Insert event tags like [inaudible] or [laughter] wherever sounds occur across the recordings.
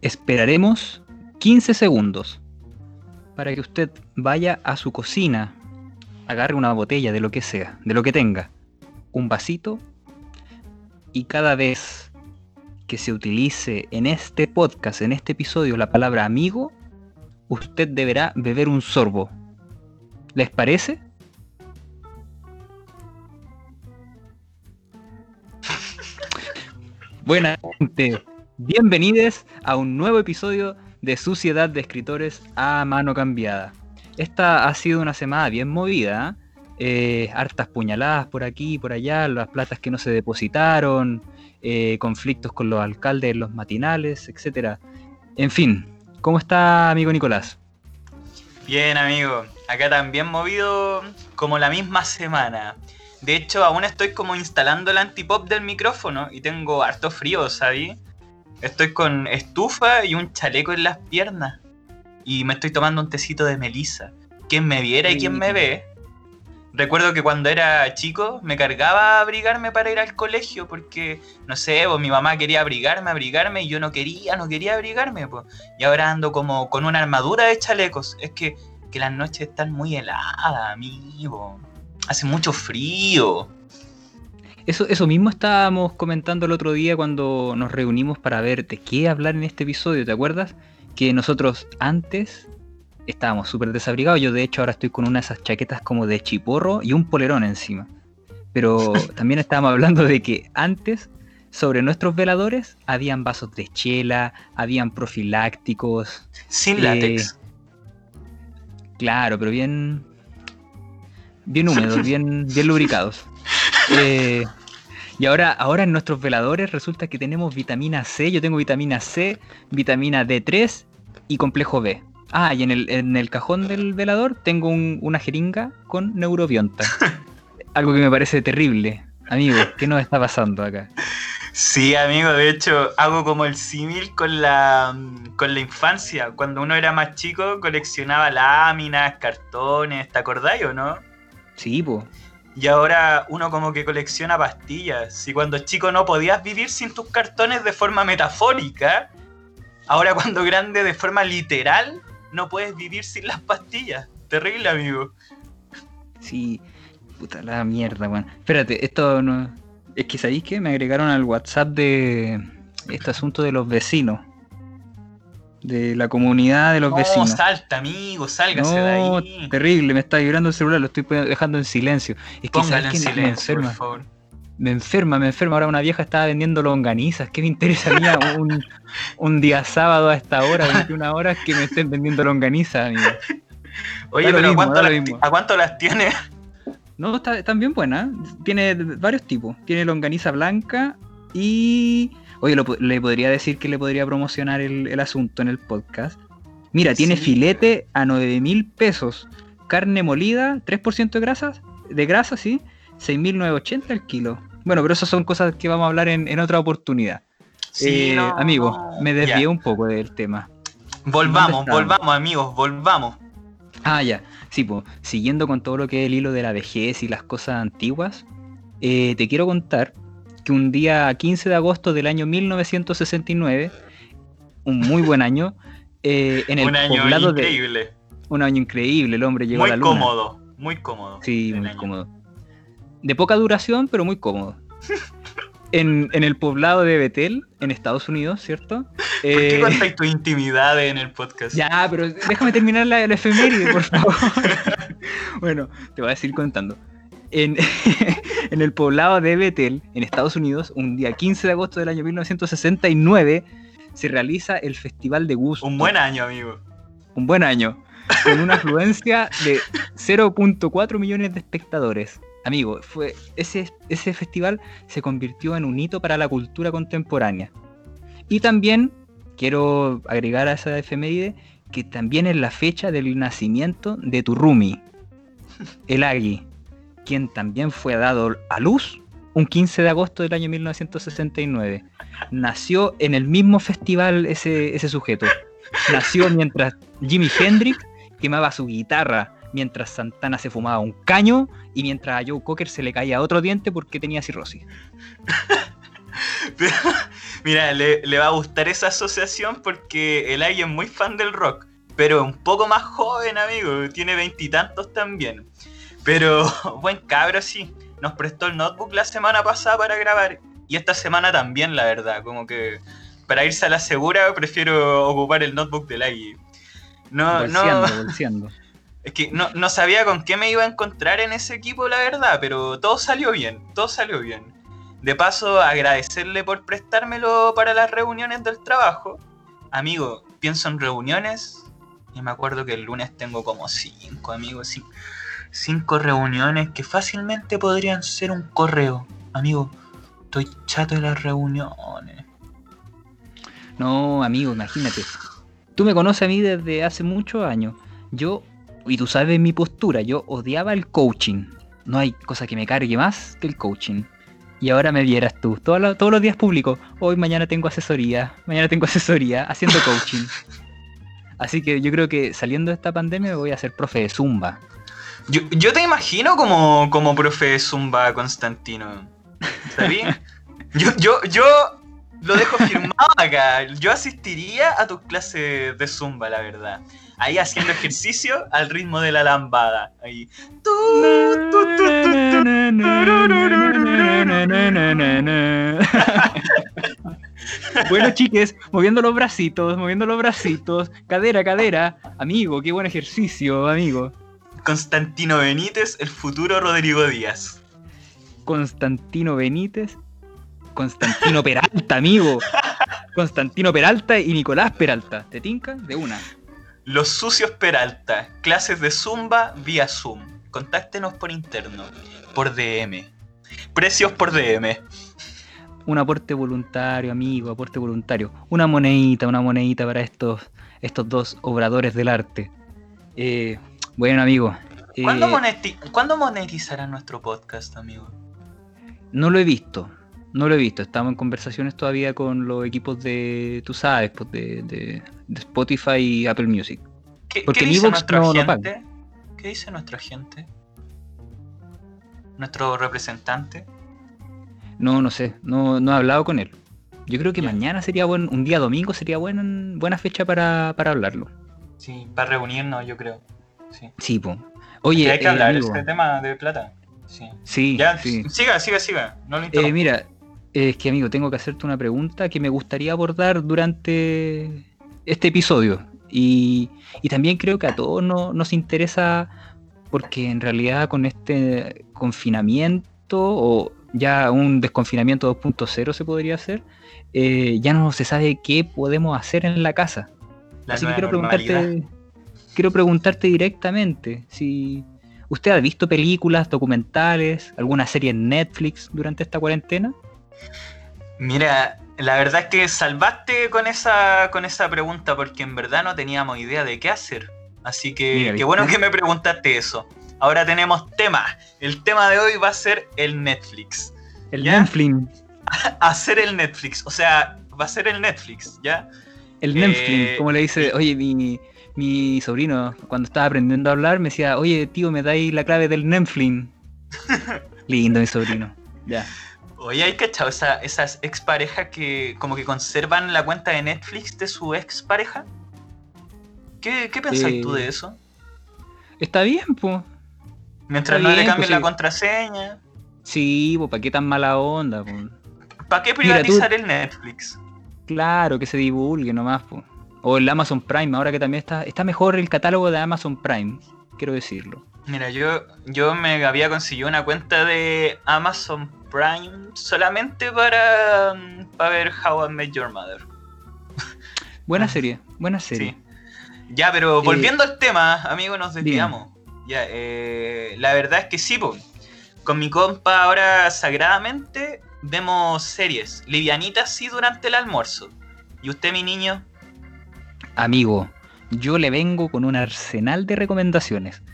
Esperaremos 15 segundos para que usted vaya a su cocina, agarre una botella de lo que sea, de lo que tenga, un vasito, y cada vez que se utilice en este podcast, en este episodio, la palabra amigo, usted deberá beber un sorbo. ¿Les parece? [laughs] Buena gente, bienvenidos a un nuevo episodio de Suciedad de Escritores a Mano Cambiada. Esta ha sido una semana bien movida, ¿eh? hartas puñaladas por aquí y por allá, las platas que no se depositaron, eh, conflictos con los alcaldes los matinales, etc. En fin, ¿cómo está amigo Nicolás? Bien amigo, acá también movido como la misma semana. De hecho, aún estoy como instalando el antipop del micrófono y tengo harto frío, ¿sabí? Estoy con estufa y un chaleco en las piernas. Y me estoy tomando un tecito de melisa. Quien me viera y quien me ve. Recuerdo que cuando era chico me cargaba a abrigarme para ir al colegio porque, no sé, pues, mi mamá quería abrigarme, abrigarme y yo no quería, no quería abrigarme. Pues. Y ahora ando como con una armadura de chalecos. Es que, que las noches están muy heladas, amigo hace mucho frío. Eso, eso mismo estábamos comentando el otro día cuando nos reunimos para ver de qué hablar en este episodio, ¿te acuerdas? Que nosotros antes estábamos súper desabrigados. Yo de hecho ahora estoy con una de esas chaquetas como de chiporro y un polerón encima. Pero [laughs] también estábamos hablando de que antes sobre nuestros veladores habían vasos de chela, habían profilácticos. Sin látex. Eh, claro, pero bien, bien húmedos, [laughs] bien, bien lubricados. Eh, y ahora, ahora en nuestros veladores resulta que tenemos vitamina C, yo tengo vitamina C, vitamina D3 y complejo B. Ah, y en el, en el cajón del velador tengo una jeringa con neurobionta. [laughs] Algo que me parece terrible. Amigo, ¿qué nos está pasando acá? Sí, amigo, de hecho hago como el símil con la, con la infancia. Cuando uno era más chico coleccionaba láminas, cartones, ¿te acordáis o no? Sí, po. Y ahora uno como que colecciona pastillas. Si cuando chico no podías vivir sin tus cartones de forma metafórica, ahora cuando grande de forma literal, no puedes vivir sin las pastillas. Terrible, amigo. Sí, puta la mierda, weón. Espérate, esto no... Es que sabéis que me agregaron al WhatsApp de este asunto de los vecinos de la comunidad de los vecinos. No, salta, amigo, sálgase de ahí. Terrible, me está vibrando el celular, lo estoy dejando en silencio. Es que, en silencio, me enferma. Por favor. Me enferma, me enferma. Ahora una vieja estaba vendiendo longanizas. ¿Qué me interesa a [laughs] un, un, día sábado a esta hora, 21 horas, que me estén vendiendo longanizas, amigo? [laughs] Oye, pero ¿a, cuánto las, ¿a cuánto las tiene? No, está, están bien buenas. Tiene varios tipos. Tiene longaniza blanca y Oye, le podría decir que le podría promocionar el, asunto en el podcast. Mira, tiene filete a 9 mil pesos, carne molida, 3% de grasas, de grasa, sí, 6.980 el kilo. Bueno, pero esas son cosas que vamos a hablar en, otra oportunidad. Sí, eh, amigo, me desvié un poco del tema. Volvamos, volvamos, amigos, volvamos. Ah, ya. Sí, pues, siguiendo con todo lo que es el hilo de la vejez y las cosas antiguas, eh, te quiero contar un día 15 de agosto del año 1969, un muy buen año, eh, en el un año increíble. un año increíble, el hombre llegó a la luna. Muy cómodo, muy cómodo. Sí, muy cómodo. De poca duración, pero muy cómodo. [laughs] en, el poblado de Betel, en Estados Unidos, ¿cierto? ¿Por qué eh, contáis tu intimidad en el podcast? Ya, pero déjame terminar la, la efeméride, por [laughs] favor. [laughs] bueno, te voy a seguir contando. en, el poblado de Bethel, en Estados Unidos, un día 15 de agosto del año 1969, se realiza el Festival de Gusto. Un buen año, amigo. Un buen año. Con una afluencia de 0.4 millones de espectadores. Amigo, fue, ese, ese festival se convirtió en un hito para la cultura contemporánea. Y también quiero agregar a esa efeméride que también es la fecha del nacimiento de Turrumi, el Agui, quien también fue dado a luz un 15 de agosto del año 1969. Nació en el mismo festival ese, ese sujeto. Nació mientras Jimi Hendrix quemaba su guitarra, mientras Santana se fumaba un caño y mientras a Joe Cocker se le caía otro diente porque tenía cirrosis. [laughs] Mira, le, le va a gustar esa asociación porque el Agui es muy fan del rock, pero un poco más joven, amigo, tiene veintitantos también. Pero [laughs] buen cabro, sí. Nos prestó el notebook la semana pasada para grabar y esta semana también, la verdad. Como que para irse a la segura prefiero ocupar el notebook del Agui. No, Bolseando, no. [laughs] bolseando. Es que no, no sabía con qué me iba a encontrar en ese equipo, la verdad, pero todo salió bien, todo salió bien. De paso, agradecerle por prestármelo para las reuniones del trabajo. Amigo, pienso en reuniones y me acuerdo que el lunes tengo como cinco, amigos, cinco reuniones que fácilmente podrían ser un correo. Amigo, estoy chato de las reuniones. No, amigo, imagínate. Tú me conoces a mí desde hace muchos años. Yo, y tú sabes mi postura, yo odiaba el coaching. No hay cosa que me cargue más que el coaching. Y ahora me vieras tú. Todos los, días publico. Hoy, mañana tengo asesoría. Mañana tengo [laughs] asesoría haciendo coaching. Así que yo creo que saliendo de esta pandemia voy a hacer profe de Zumba. Yo, yo te imagino como, como profe Zumba Constantino. ¿Sabí? [laughs] Yo, yo, yo lo dejo firmado acá. Yo asistiría a tus clases de Zumba, la verdad. Ahí haciendo ejercicio al ritmo de la lambada. Ahí. Bueno, chiques, moviendo los bracitos, moviendo los bracitos, cadera, cadera. Amigo, qué buen ejercicio, amigo. Constantino Benítez, el futuro Rodrigo Díaz. Constantino Benítez, Constantino Peralta, amigo. Constantino Peralta y Nicolás Peralta. ¿Te tinca? De una. Los sucios Peralta, clases de Zumba vía Zoom. Contáctenos por interno, por DM. Precios por DM. Un aporte voluntario, amigo, aporte voluntario. Una monedita, una monedita para estos, estos dos obradores del arte. Eh, bueno, amigo. eh, ¿Cuándo, ¿Cuándo monetizará nuestro podcast, amigo? no lo he visto. No lo he visto. Estamos en conversaciones todavía con los equipos de, tú sabes, pues de, de- de Spotify y Apple Music. ¿Qué, Porque qué en dice no- no agente? ¿Qué dice nuestro agente? ¿Nuestro representante? No, no sé. No, no he hablado con él. Yo creo que mañana sería buen, un día domingo sería buen, buena fecha para, para hablarlo. Sí, para reunirnos, yo creo. Sí. Sí, po. Oye, hay que eh, hablar amigo, este tema de plata. Sí. Sí, Ya, sí. siga, siga, siga. No lo Eh, mira, es que amigo, tengo que hacerte una pregunta que me gustaría abordar durante este episodio. Y, y también creo que a todos no- nos interesa porque en realidad con este confinamiento o ya un desconfinamiento 2.0 se podría hacer, eh, ya no se sabe qué podemos hacer en la casa. La Así que quiero normalidad. preguntarte, quiero preguntarte directamente si usted ha visto películas, documentales, alguna serie en Netflix durante esta cuarentena. Mira, la verdad es que salvaste con esa, con esa pregunta porque en verdad no teníamos idea de qué hacer. Así que Mira, qué bueno que me preguntaste eso. Ahora tenemos tema. El tema de hoy va a ser el Netflix. El ¿Ya? Netflix. [laughs] Hacer el Netflix. O sea, va a ser el Netflix, ¿ya? El Eh, Netflix, como le dice, oye, mi, mi sobrino, cuando estaba aprendiendo a hablar, me decía, oye, tío, me dais la clave del Netflix. [laughs] Lindo, mi sobrino. Ya. Oye, ¿hay cachado esa, esas exparejas que como que conservan la cuenta de Netflix de su expareja? ¿Qué, qué pensás Eh, tú de eso? Está bien, pues. Mientras está no le bien, cambien pues la sí. contraseña. Sí, pues, ¿para qué tan mala onda? po? ¿Para qué Mira, tú- privatizar el Netflix? Claro, que se divulgue nomás, po. O el Amazon Prime, ahora que también está, está mejor el catálogo de Amazon Prime, quiero decirlo. Mira, yo, yo me había conseguido una cuenta de Amazon Prime solamente para, mm, para ver How I Met Your Mother. Buena [laughs] serie, buena serie. Sí. Ya, pero Eh, volviendo al tema, amigo, nos desviamos. Ya, eh, la verdad es que sí, po. con mi compa ahora sagradamente vemos series livianitas sí durante el almuerzo. ¿Y usted, mi niño? Amigo, yo le vengo con un arsenal de recomendaciones.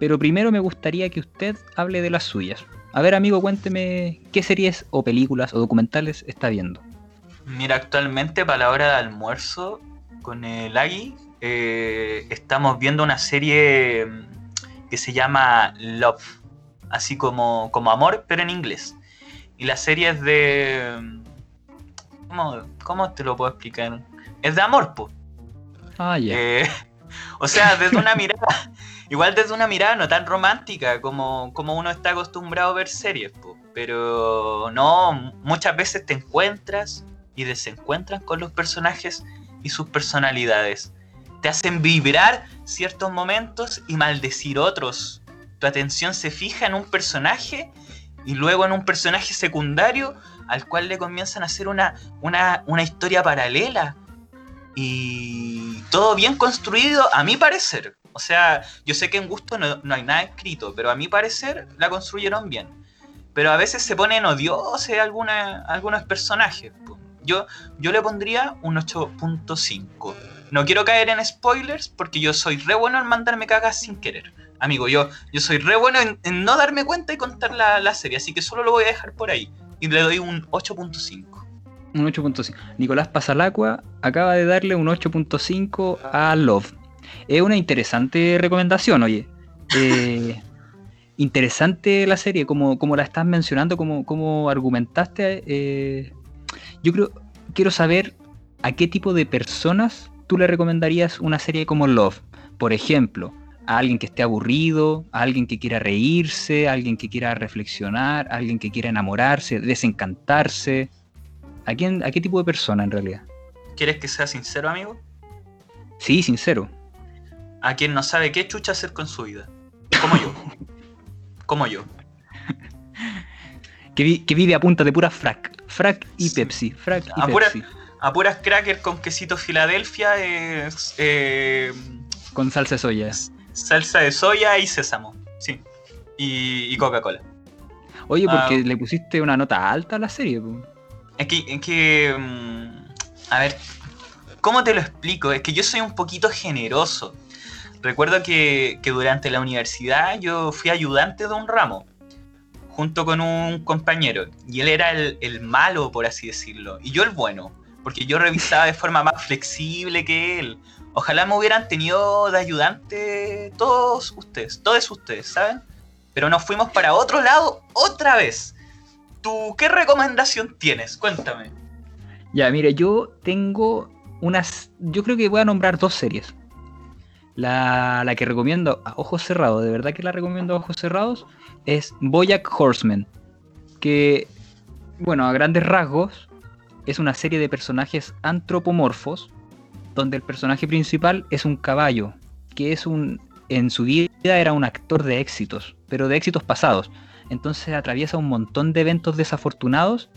Pero primero me gustaría que usted hable de las suyas. A ver, amigo, cuénteme qué series o películas o documentales está viendo. Mira, actualmente para la hora de almuerzo con el Agui eh, estamos viendo una serie mm, que se llama Love, así como, como amor, pero en inglés. Y la serie es de... mm, ¿Cómo, cómo te lo puedo explicar? Es de amor, po. Ah. Eh, [laughs] o sea, desde una mirada, igual desde una mirada no tan romántica como, como uno está acostumbrado a ver series, po. pero no, muchas veces te encuentras y desencuentran con los personajes y sus personalidades. Te hacen vibrar ciertos momentos y maldecir otros. Tu atención se fija en un personaje y luego en un personaje secundario al cual le comienzan a hacer una, una, una historia paralela. Y todo bien construido, a mi parecer. O sea, yo sé que en gusto no, no hay nada escrito, pero a mi parecer la construyeron bien. Pero a veces se ponen odiosos alguna, algunos personajes. Yo, yo le pondría un 8.5. No quiero caer en spoilers porque yo soy re bueno en mandarme cagas sin querer. Amigo, yo, yo soy re bueno en, en no darme cuenta y contar la, la serie, así que solo lo voy a dejar por ahí. Y le doy un 8.5. Un 8.5. Nicolás Pasalacua acaba de darle un 8.5 a Love. Es una interesante recomendación, oye. [laughs] Eh, interesante la serie, como, como la estás mencionando, como, como argumentaste. eh, yo creo, quiero saber a qué tipo de personas tú le recomendarías una serie como Love. Por ejemplo, a alguien que esté aburrido, a alguien que quiera reírse, a alguien que quiera reflexionar, a alguien que quiera enamorarse, desencantarse. ¿A, quién, ¿A qué tipo de persona en realidad? ¿Quieres que sea sincero, amigo? Sí, sincero. A quien no sabe qué chucha hacer con su vida. Como yo. Como yo. [laughs] Que, vi- que vive a punta de pura frac. Frac y Sí. Pepsi. Frac y A pura- Pepsi. A puras crackers con quesito Filadelfia, es, eh, Con salsa de soya. salsa de soya y sésamo. Sí. Y, y Coca-Cola. Oye, porque Ah. le pusiste una nota alta a la serie. po. Es que, es que. mm, A ver. ¿Cómo te lo explico? Es que yo soy un poquito generoso. Recuerdo que, que durante la universidad yo fui ayudante de un ramo. Junto con un compañero. Y él era el, el malo, por así decirlo. Y yo el bueno. Porque yo revisaba de forma más flexible que él. Ojalá me hubieran tenido de ayudante todos ustedes. Todos ustedes, ¿saben? Pero nos fuimos para otro lado otra vez. ¿Tú qué recomendación tienes? Cuéntame. Ya, mire, yo tengo unas. Yo creo que voy a nombrar dos series. La, la que recomiendo a ojos cerrados, de verdad que la recomiendo a ojos cerrados, es Boyack Horseman. Que, bueno, a grandes rasgos, es una serie de personajes antropomorfos, donde el personaje principal es un caballo, que es un. En su vida era un actor de éxitos, pero de éxitos pasados. Entonces atraviesa un montón de eventos desafortunados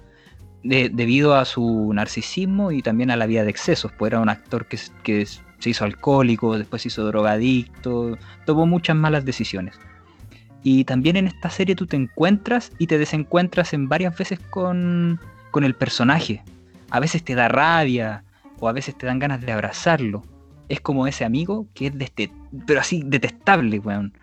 de- debido a su narcisismo y también a la vida de excesos. Pues era un actor que, se hizo alcohólico, después se hizo drogadicto, tomó muchas malas decisiones. Y también en esta serie tú te encuentras y te desencuentras en varias veces con, el personaje. A veces te da rabia o a veces te dan ganas de abrazarlo. Es como ese amigo que es así detestable, weón.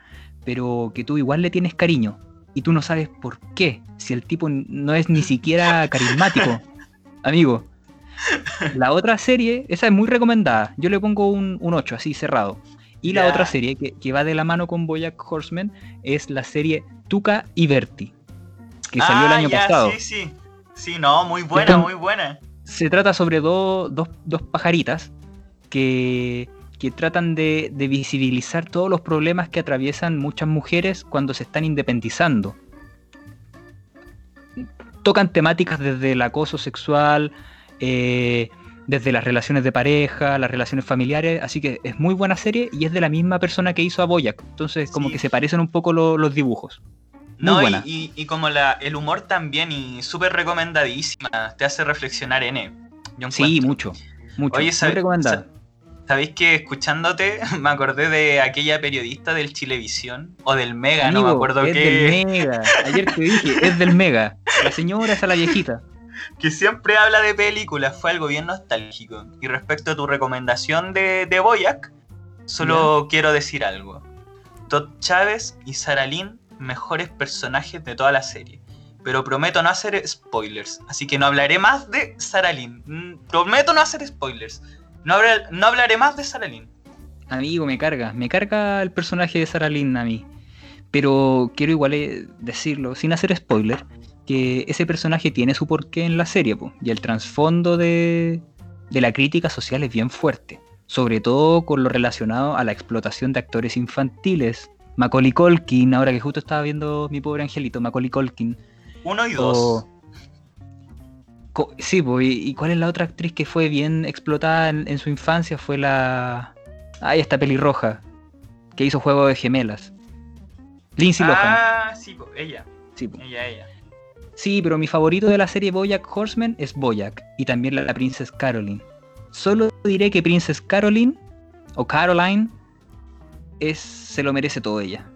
Pero que tú igual le tienes cariño y tú no sabes por qué, si el tipo no es ni siquiera carismático, [laughs] amigo. La otra serie, esa es muy recomendada, yo le pongo un, un 8, así cerrado. Y la otra serie que, que va de la mano con Boyack Horseman es la serie Tuca y Berti, que salió el Ah, año pasado. Sí, sí. Sí, no, muy buena, Entonces- muy buena. Se trata sobre do- dos, dos pajaritas que, que tratan de, de visibilizar todos los problemas que atraviesan muchas mujeres cuando se están independizando. Tocan temáticas desde el acoso sexual, eh, desde las relaciones de pareja, las relaciones familiares, así que es muy buena serie y es de la misma persona que hizo a Boyack, entonces como Sí. que se parecen un poco lo- los dibujos. Muy No, y, buena. y- y como la, el humor también, y súper recomendadísima, te hace reflexionar N. Yo Sí, mucho, mucho. Oye, muy ¿sabes- recomendada. ¿Sabéis que escuchándote [laughs] me acordé de aquella periodista del Chilevisión? O del Mega, no me acuerdo es qué. del Mega. Ayer te dije, es del Mega. La señora es a la viejita. que siempre habla de películas, fue algo bien nostálgico. Y respecto a tu recomendación de, de Boyac, solo quiero decir algo. Todd Chávez y Sarah Lynn, mejores personajes de toda la serie. Pero prometo no hacer spoilers, así que no hablaré más de Sarah Lynn. Mm, Prometo no hacer spoilers. No, hablar- no hablaré más de Sarah Lynn. Amigo, me carga. Me carga el personaje de Sarah Lynn a mí. Pero quiero igual eh, decirlo, sin hacer spoiler, que ese personaje tiene su porqué en la serie, po, y el trasfondo de, de la crítica social es bien fuerte, sobre todo con lo relacionado a la explotación de actores infantiles. Macaulay Culkin, ahora que justo estaba viendo mi pobre angelito, Macaulay Culkin. Uno y dos. Sí, po, y, cuál es la otra actriz que fue bien explotada en, en su infancia? Fue la... Ay, esta pelirroja, que hizo Juego de Gemelas. Lindsay Lohan. Ah, sí, po, ella. Sí, po. Ella, ella. Sí, pero mi favorito de la serie Bojack Horseman es Bojack y también la, la Princess Caroline. Solo diré que Princess Caroline o Caroline es se lo merece todo ella.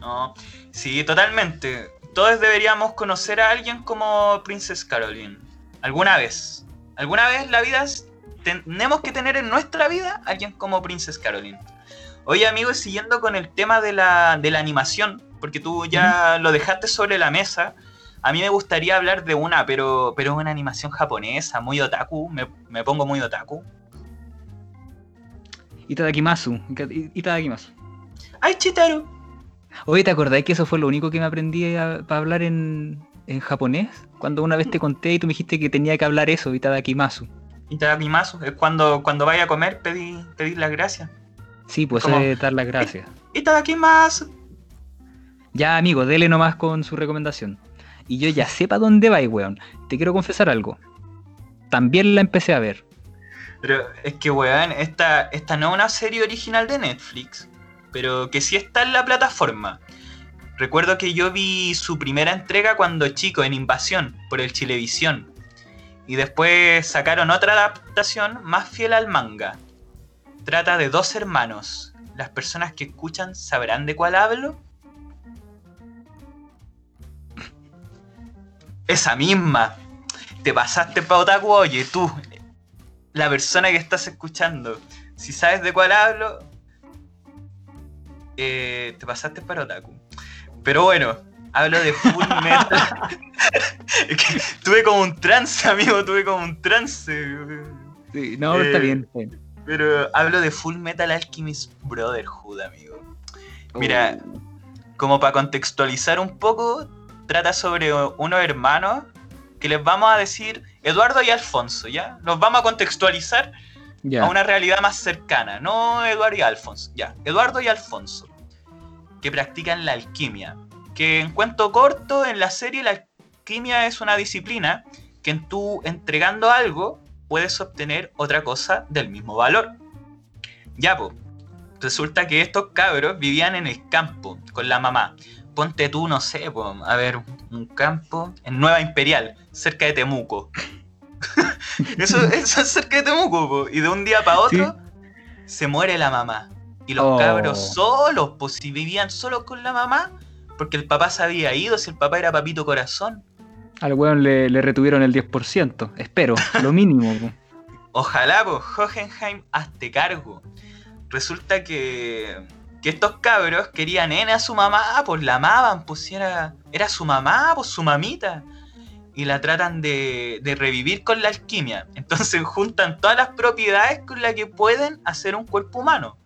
No, sí, totalmente. Todos deberíamos conocer a alguien como Princess Caroline. Alguna vez. Alguna vez la vida tenemos que tener en nuestra vida a alguien como Princess Caroline. Oye, amigos, siguiendo con el tema de la, de la animación, porque tú ya lo dejaste sobre la mesa, a mí me gustaría hablar de una, pero, pero es una animación japonesa, muy otaku, me, me pongo muy otaku. Itadakimasu. Ita- Itadakimasu. ¡Ay, Chitaru! Oye, ¿te acordáis que eso fue lo único que me aprendí para hablar en, en japonés? Cuando una vez te conté y tú me dijiste que tenía que hablar eso, Itadakimasu. Itadakimasu, es cuando, cuando vaya a comer pedir, pedir las gracias. Sí, pues es dar las gracias. Itadakimasu. Ya, amigo, dele nomás con su recomendación. Y yo ya sepa dónde va, weón. Te quiero confesar algo. También la empecé a ver. Pero es que, weón, esta, esta no es una serie original de Netflix, pero que sí está en la plataforma. Recuerdo que yo vi su primera entrega cuando chico, en Invasión, por el Chilevisión. Y después sacaron otra adaptación más fiel al manga. Trata de dos hermanos. Las personas que escuchan sabrán de cuál hablo. [laughs] Esa misma. Te pasaste pa' Otaku, oye, tú, la persona que estás escuchando, si sabes de cuál hablo, eh, te pasaste para Otaku. Pero bueno, hablo de Full [laughs] Metal. Tuve como un trance, amigo, tuve como un trance. Sí, no, está Eh, bien. está bien. Pero hablo de Full Metal Alchemist Brotherhood, amigo. Mira, Oh. como para contextualizar un poco, trata sobre unos hermanos que les vamos a decir Eduardo y Alfonso, ¿ya? Los vamos a contextualizar a una realidad más cercana, no Eduardo y Alfonso, ya, Eduardo y Alfonso, que practican la alquimia. Que en cuento corto, en la serie la alquimia es una disciplina que en tú entregando algo puedes obtener otra cosa del mismo valor. Ya, pues, resulta que estos cabros vivían en el campo con la mamá. Ponte tú, no sé, po, a ver, un campo en Nueva Imperial, cerca de Temuco. [laughs] eso, eso es cerca de Temuco, po, y de un día para otro se muere la mamá. Y los Oh. cabros solos, pues si vivían solos con la mamá, porque el papá se había ido, si el papá era papito corazón. Al weón le, le retuvieron el 10%. Espero, lo [laughs] mínimo. Ojalá, pues, Hohenheim, hazte cargo. Resulta que, que estos cabros querían N a su mamá, pues la amaban, pues si era, era su mamá, pues su mamita. Y la tratan de, de revivir con la alquimia. Entonces juntan todas las propiedades con las que pueden hacer un cuerpo humano.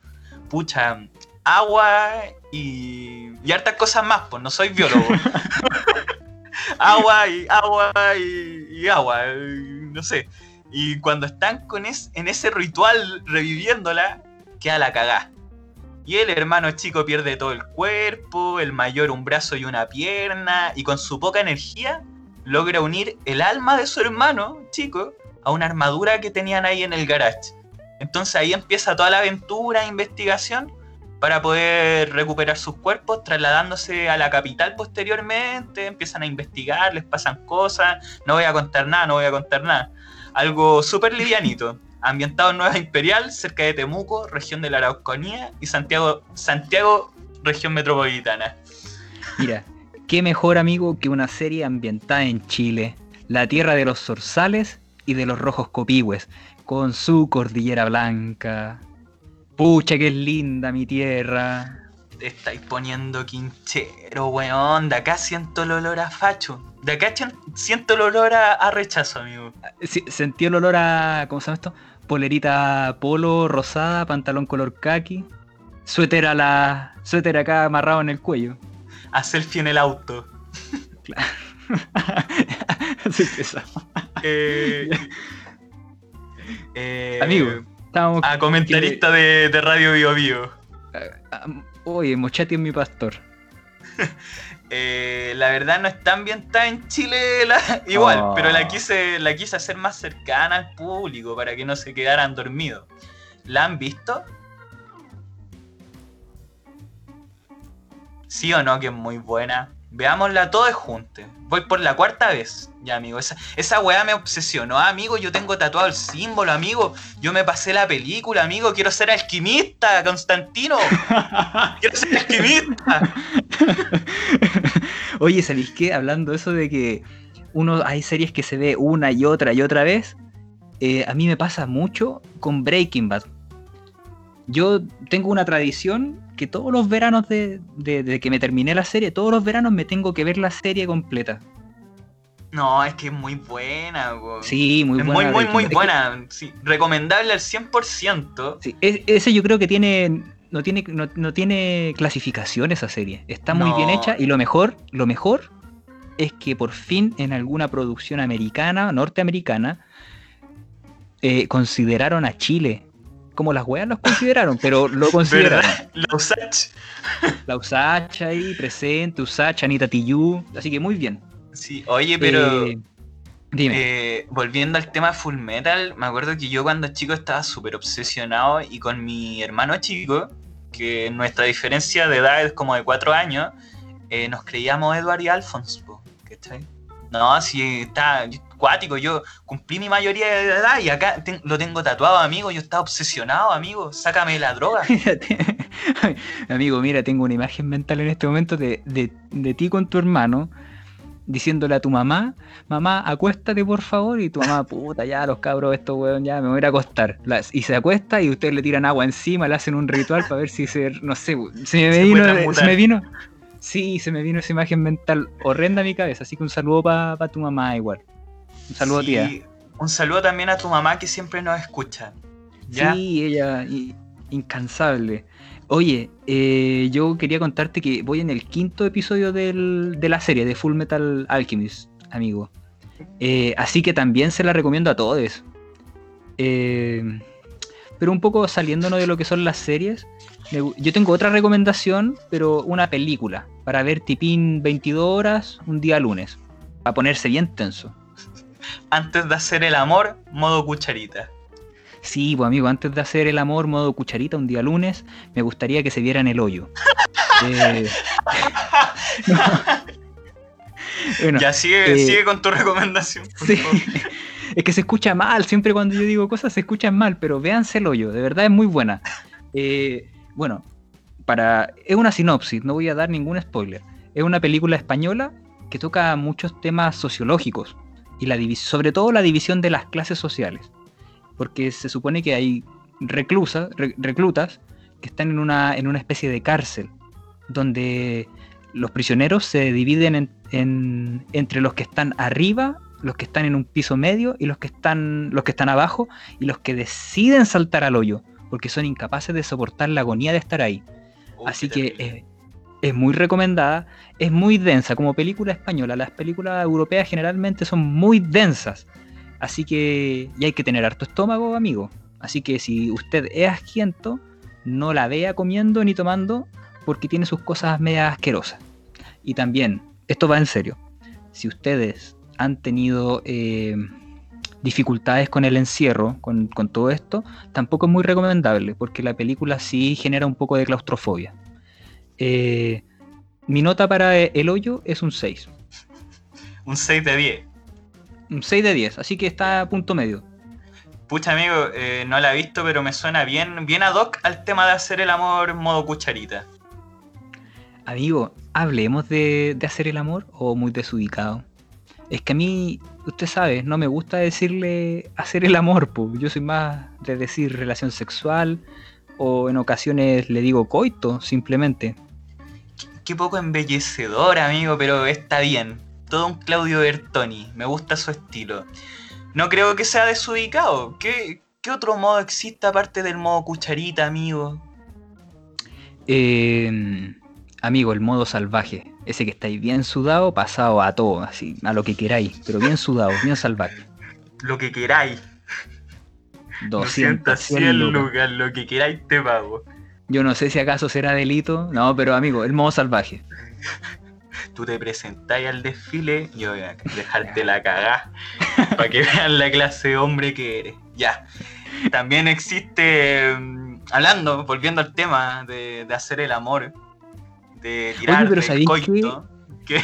Pucha, agua y, y hartas cosas más, pues no soy biólogo. [laughs] agua y agua y, y agua, y no sé. Y cuando están con es, en ese ritual reviviéndola, queda la cagá. Y el hermano chico pierde todo el cuerpo, el mayor un brazo y una pierna, y con su poca energía logra unir el alma de su hermano chico a una armadura que tenían ahí en el garage. Entonces ahí empieza toda la aventura e investigación para poder recuperar sus cuerpos, trasladándose a la capital posteriormente, empiezan a investigar, les pasan cosas, no voy a contar nada, no voy a contar nada. Algo súper livianito, ambientado en Nueva Imperial, cerca de Temuco, región de la Araucanía, y Santiago, Santiago, región metropolitana. Mira, qué mejor amigo que una serie ambientada en Chile, la tierra de los zorzales y de los rojos copihue, con su cordillera blanca. Pucha, que es linda mi tierra. Te estáis poniendo quinchero, weón. De acá siento el olor a facho. De acá siento el olor a, a rechazo, amigo. Sí, sentí el olor a. ¿Cómo se llama esto? Polerita polo rosada, pantalón color kaki. Suéter a la. Suéter acá amarrado en el cuello. A selfie en el auto. Soy [laughs] pesado. Eh, [laughs] eh, Amigo, estábamos. A comentarista de, de Radio Bio Bio. Ah, Oye, Mochati es mi pastor. [laughs] Eh, la verdad no es tan bien está en Chile la- [laughs] igual, Oh. pero la quise, la quise hacer más cercana al público para que no se quedaran dormidos. ¿La han visto? ¿Sí o no? Que es muy buena. Veámosla todos juntos. Voy por la cuarta vez. Ya, amigo. Esa, esa weá me obsesionó, amigo. Yo tengo tatuado el símbolo, amigo. Yo me pasé la película, amigo. Quiero ser alquimista, Constantino. [laughs] Quiero ser alquimista. [laughs] Oye, ¿sabéis qué? Hablando eso de que uno hay series que se ve una y otra y otra vez, eh, a mí me pasa mucho con Breaking Bad. Yo tengo una tradición que todos los veranos de, de- que me terminé la serie, todos los veranos me tengo que ver la serie completa. No, es que es muy buena, weón. Sí, muy es buena. muy, muy, muy que- buena. Sí, recomendable al 100%. sí, es- ese yo creo que tiene no tiene no, no tiene clasificación esa serie. Está muy bien hecha y lo mejor, lo mejor es que por fin en alguna producción americana, norteamericana, eh, consideraron a Chile. Como las weas los consideraron, pero lo [laughs] consideraron. ¿Verdad? La Usach. La Usach ahí presente, Usach, Anita Tijoux, así que muy bien. Sí, oye, pero Eh, dime. eh, volviendo al tema Full Metal, me acuerdo que yo cuando chico estaba súper obsesionado y con mi hermano chico, que nuestra diferencia de edad es como de 4 años, eh, nos creíamos Edward y Alphonse, ¿cachai? No, si está cuático, yo cumplí mi mayoría de edad y acá lo tengo tatuado, amigo, yo estaba obsesionado, amigo, sácame la droga. [laughs] [laughs] Amigo, mira, tengo una imagen mental en este momento de, de- de ti con tu hermano diciéndole a tu mamá, mamá, acuéstate por favor, y tu mamá, [laughs] puta, ya los cabros, estos weón, ya me voy a ir a acostar. Y se acuesta y ustedes le tiran agua encima, le hacen un ritual para ver si se, no sé, se me Se vino, me vino, sí, se me vino esa imagen mental horrenda a mi cabeza, así que un saludo para tu mamá igual. Un saludo, Sí, tía. Un saludo también a tu mamá que siempre nos escucha. ¿Ya? Sí, ella, incansable. Oye, eh, yo quería contarte que voy en el quinto episodio del- de la serie de Full Metal Alchemist, amigo. Eh, así que también se la recomiendo a todos. Eh, pero un poco saliéndonos de lo que son las series, yo tengo otra recomendación, pero una película, para ver tipín 22 horas un día lunes, para ponerse bien tenso. Antes de hacer el amor, modo cucharita. Sí, pues amigo, antes de hacer el amor modo cucharita un día lunes, me gustaría que se vieran el hoyo. [laughs] Eh, [laughs] [laughs] bueno, ya sigue, eh, sigue con tu recomendación. por sí. favor. Es que se escucha mal, siempre cuando yo digo cosas se escuchan mal, pero véanse el hoyo, de verdad es muy buena. Eh, bueno, para es una sinopsis, no voy a dar ningún spoiler. Es una película española que toca muchos temas sociológicos y sobre todo la división de las clases sociales, porque se supone que hay reclusas, re- reclutas que están en una, en una especie de cárcel, donde los prisioneros se dividen en- en- entre los que están arriba, los que están en un piso medio y los que están, los que están abajo y los que deciden saltar al hoyo, porque son incapaces de soportar la agonía de estar ahí. Así que es, es muy recomendada, es muy densa como película española. Las películas europeas generalmente son muy densas. Así que y hay que tener harto estómago, amigo. Así que si usted es asquiento, no la vea comiendo ni tomando porque tiene sus cosas medio asquerosas. Y también, esto va en serio, si ustedes han tenido eh, dificultades con el encierro, con, con todo esto, tampoco es muy recomendable, porque la película sí genera un poco de claustrofobia. Eh, mi nota para El Hoyo es un 6. Un 6 de 10. Un 6 de 10, así que está a punto medio. Pucha amigo, eh, no la he visto, pero me suena bien, bien ad hoc al tema de hacer el amor modo cucharita. Amigo, hablemos de, de hacer el amor o muy desubicado. Es que a mí, usted sabe, no me gusta decirle hacer el amor, po. yo soy más de decir relación sexual o en ocasiones le digo coito, simplemente. Qué poco embellecedor, amigo, pero está bien. Todo un Claudio Bertoni, me gusta su estilo. No creo que sea desubicado. ¿Qué, qué otro modo existe aparte del modo cucharita, amigo? Eh, amigo, el modo salvaje. Ese que estáis bien sudado, pasado a todo, así, a lo que queráis, pero bien sudado, bien salvaje. Lo que queráis. 200, 100 100 lucas. lo que queráis te pago. Yo no sé si acaso será delito. No, pero amigo, el modo salvaje. [laughs] Tú te presentáis al desfile, yo voy a dejarte la cagá para que vean la clase de hombre que eres. Ya. También existe, mm, hablando, volviendo al tema de, de hacer el amor, de tirar pero del ¿sabéis coito. que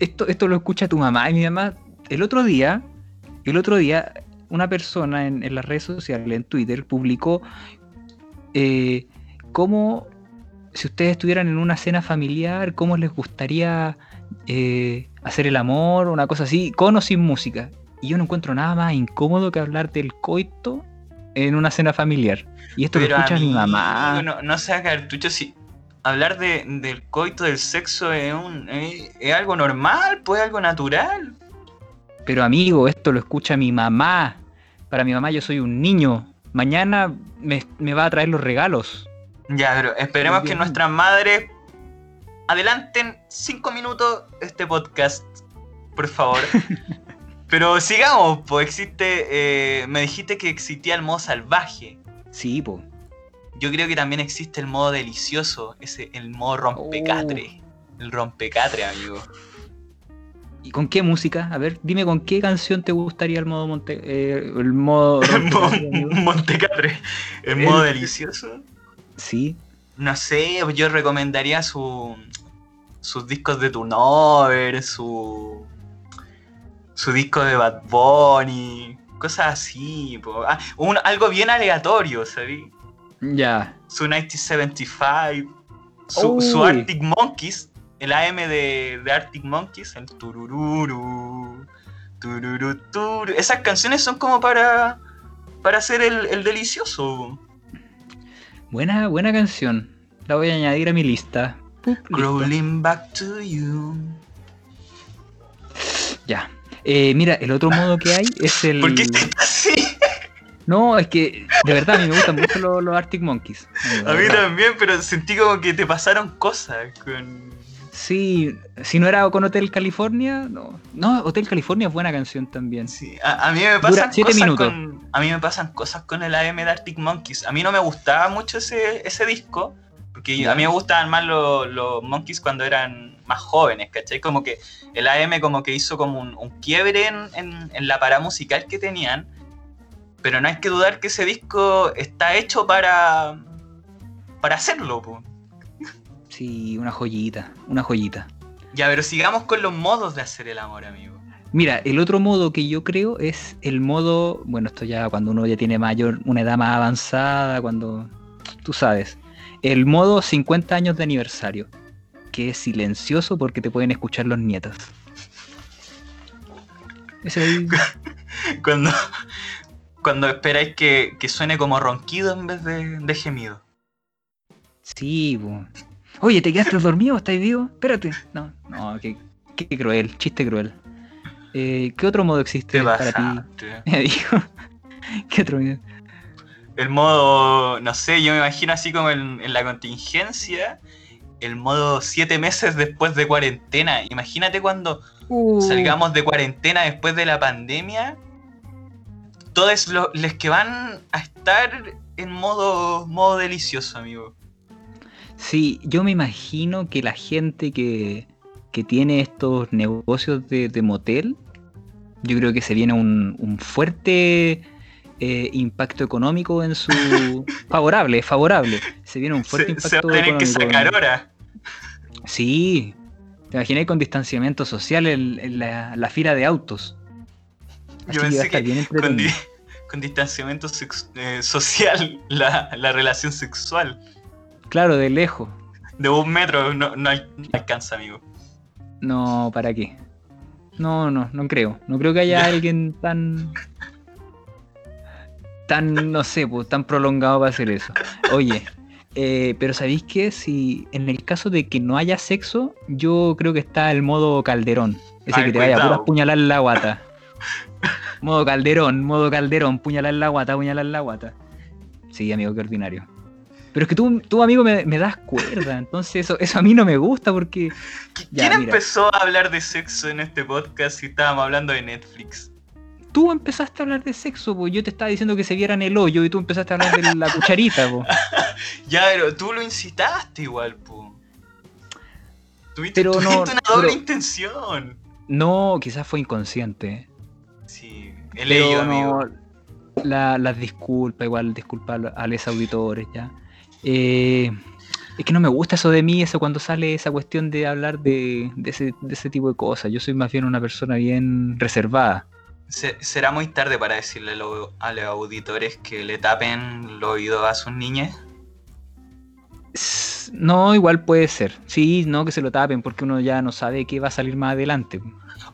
Esto, esto lo escucha tu mamá y mi mamá. El otro día, el otro día, una persona en, en las redes sociales, en Twitter, publicó eh, cómo, si ustedes estuvieran en una cena familiar, cómo les gustaría eh, hacer el amor, una cosa así, con o sin música. Y yo no encuentro nada más incómodo que hablar del coito en una cena familiar. Y esto lo escucha mi mamá. No, no sea cartucho, si hablar de, del coito, del sexo, es, un, es, es algo normal, pues algo natural. Pero amigo, esto lo escucha mi mamá. Para mi mamá yo soy un niño. Mañana me, me va a traer los regalos. Ya, pero esperemos que nuestras madres adelanten cinco minutos este podcast, por favor. [laughs] pero sigamos, pues existe, eh, me dijiste que existía el modo salvaje. Sí, po. Yo creo que también existe el modo delicioso, ese, el modo rompecatre. El rompecatre, amigo. ¿Y con qué música? A ver, dime con qué canción te gustaría el modo monte eh, el modo? [laughs] Montecatre. El modo delicioso. Sí. No sé, yo recomendaría su, sus discos de Tunover, su, su disco de Bad Bunny, cosas así. po. Ah, un- algo bien aleatorio, ¿sabí? Ya. Su 1975, su. Arctic Monkeys, el AM de, de Arctic Monkeys, el turururu, tururu, turu. Esas canciones son como para, para hacer el, el delicioso. Buena, buena canción. La voy a añadir a mi lista. Crawling back to you. Ya. Eh, mira, el otro modo que hay es el. ¿Por qué estás así? No, es que de verdad a mí me gustan mucho los, los Arctic Monkeys. A mí también, pero sentí como que te pasaron cosas con... Sí, si no era con Hotel California, no. No, Hotel California es buena canción también. Sí, a, a mí me pasan siete cosas minutos. con... A mí me pasan cosas con el AM de Arctic Monkeys. A mí no me gustaba mucho ese, ese disco, porque a mí me gustaban más los, los Monkeys cuando eran más jóvenes, ¿cachai? Como que el AM como que hizo como un, un quiebre en, en- en la parada musical que tenían, pero no hay que dudar que ese disco está hecho para... para hacerlo, po. Sí, una joyita, una joyita. Ya, pero sigamos con los modos de hacer el amor, amigo. Mira, el otro modo que yo creo es el modo, bueno, esto ya cuando uno ya tiene mayor, una edad más avanzada, cuando tú sabes, el modo 50 años de aniversario, que es silencioso porque te pueden escuchar los nietos. Ese ahí, [laughs] Cuando, cuando esperáis que, que suene como ronquido en vez de, de gemido. sí, po. Oye, ¿te quedaste dormido? ¿Estás vivo? Espérate. No, no, qué, qué cruel, chiste cruel. Eh, ¿Qué otro modo existe Te para ti? [laughs] Me dijo. ¿Qué otro modo? El modo, no sé, yo me imagino así como en, en la contingencia, el modo siete meses después de cuarentena. Imagínate cuando Uh. salgamos de cuarentena después de la pandemia, todos los les que van a estar en modo, modo delicioso, amigo. Sí, yo me imagino que la gente que, que tiene estos negocios de, de motel, yo creo que se viene un, un fuerte eh, impacto económico en su... [laughs] favorable, favorable. Se viene un fuerte Se, se impacto va a tener que económico. sacar hora. Sí, te imaginé con distanciamiento social en, en la, la fila de autos. Así Yo pensé que bien con, entretenido. di- [laughs] con distanciamiento eh, social [laughs] la, la relación sexual. Claro, de lejos. De un metro no, no al- no alcanza, amigo. No, ¿para qué? No, no, no creo. No creo que haya Ya. alguien tan. tan, no sé, pues, tan prolongado para hacer eso. Oye, eh, pero ¿sabéis qué? Si en el caso de que no haya sexo, yo creo que está el modo calderón. Ese Ay, que te vaya a puras puñalar la guata. Modo calderón, modo calderón, puñalar la guata, puñalar la guata. Sí, amigo, qué ordinario. Pero es que tú, tú amigo, me, me das cuerda. [laughs] Entonces, eso, eso a mí no me gusta porque. ¿Qui- Ya, ¿Quién mira. empezó a hablar de sexo en este podcast si estábamos hablando de Netflix? Tú empezaste a hablar de sexo, pues yo te estaba diciendo que se vieran el hoyo y tú empezaste a hablar de la cucharita, pues. [laughs] Ya, pero tú lo incitaste igual, po. Tuviste, Pero tuviste no- una doble pero- intención. No, quizás fue inconsciente. He leído, no, amigo. la- las disculpas, igual disculpa a los auditores, ya. Eh, es que no me gusta eso de mí, eso cuando sale esa cuestión de hablar de, de ese, de ese tipo de cosas. Yo soy más bien una persona bien reservada. Se- será muy tarde para decirle a lo- a los auditores que le tapen los oídos a sus niñas. No, igual puede ser. Sí, no que se lo tapen porque uno ya no sabe qué va a salir más adelante.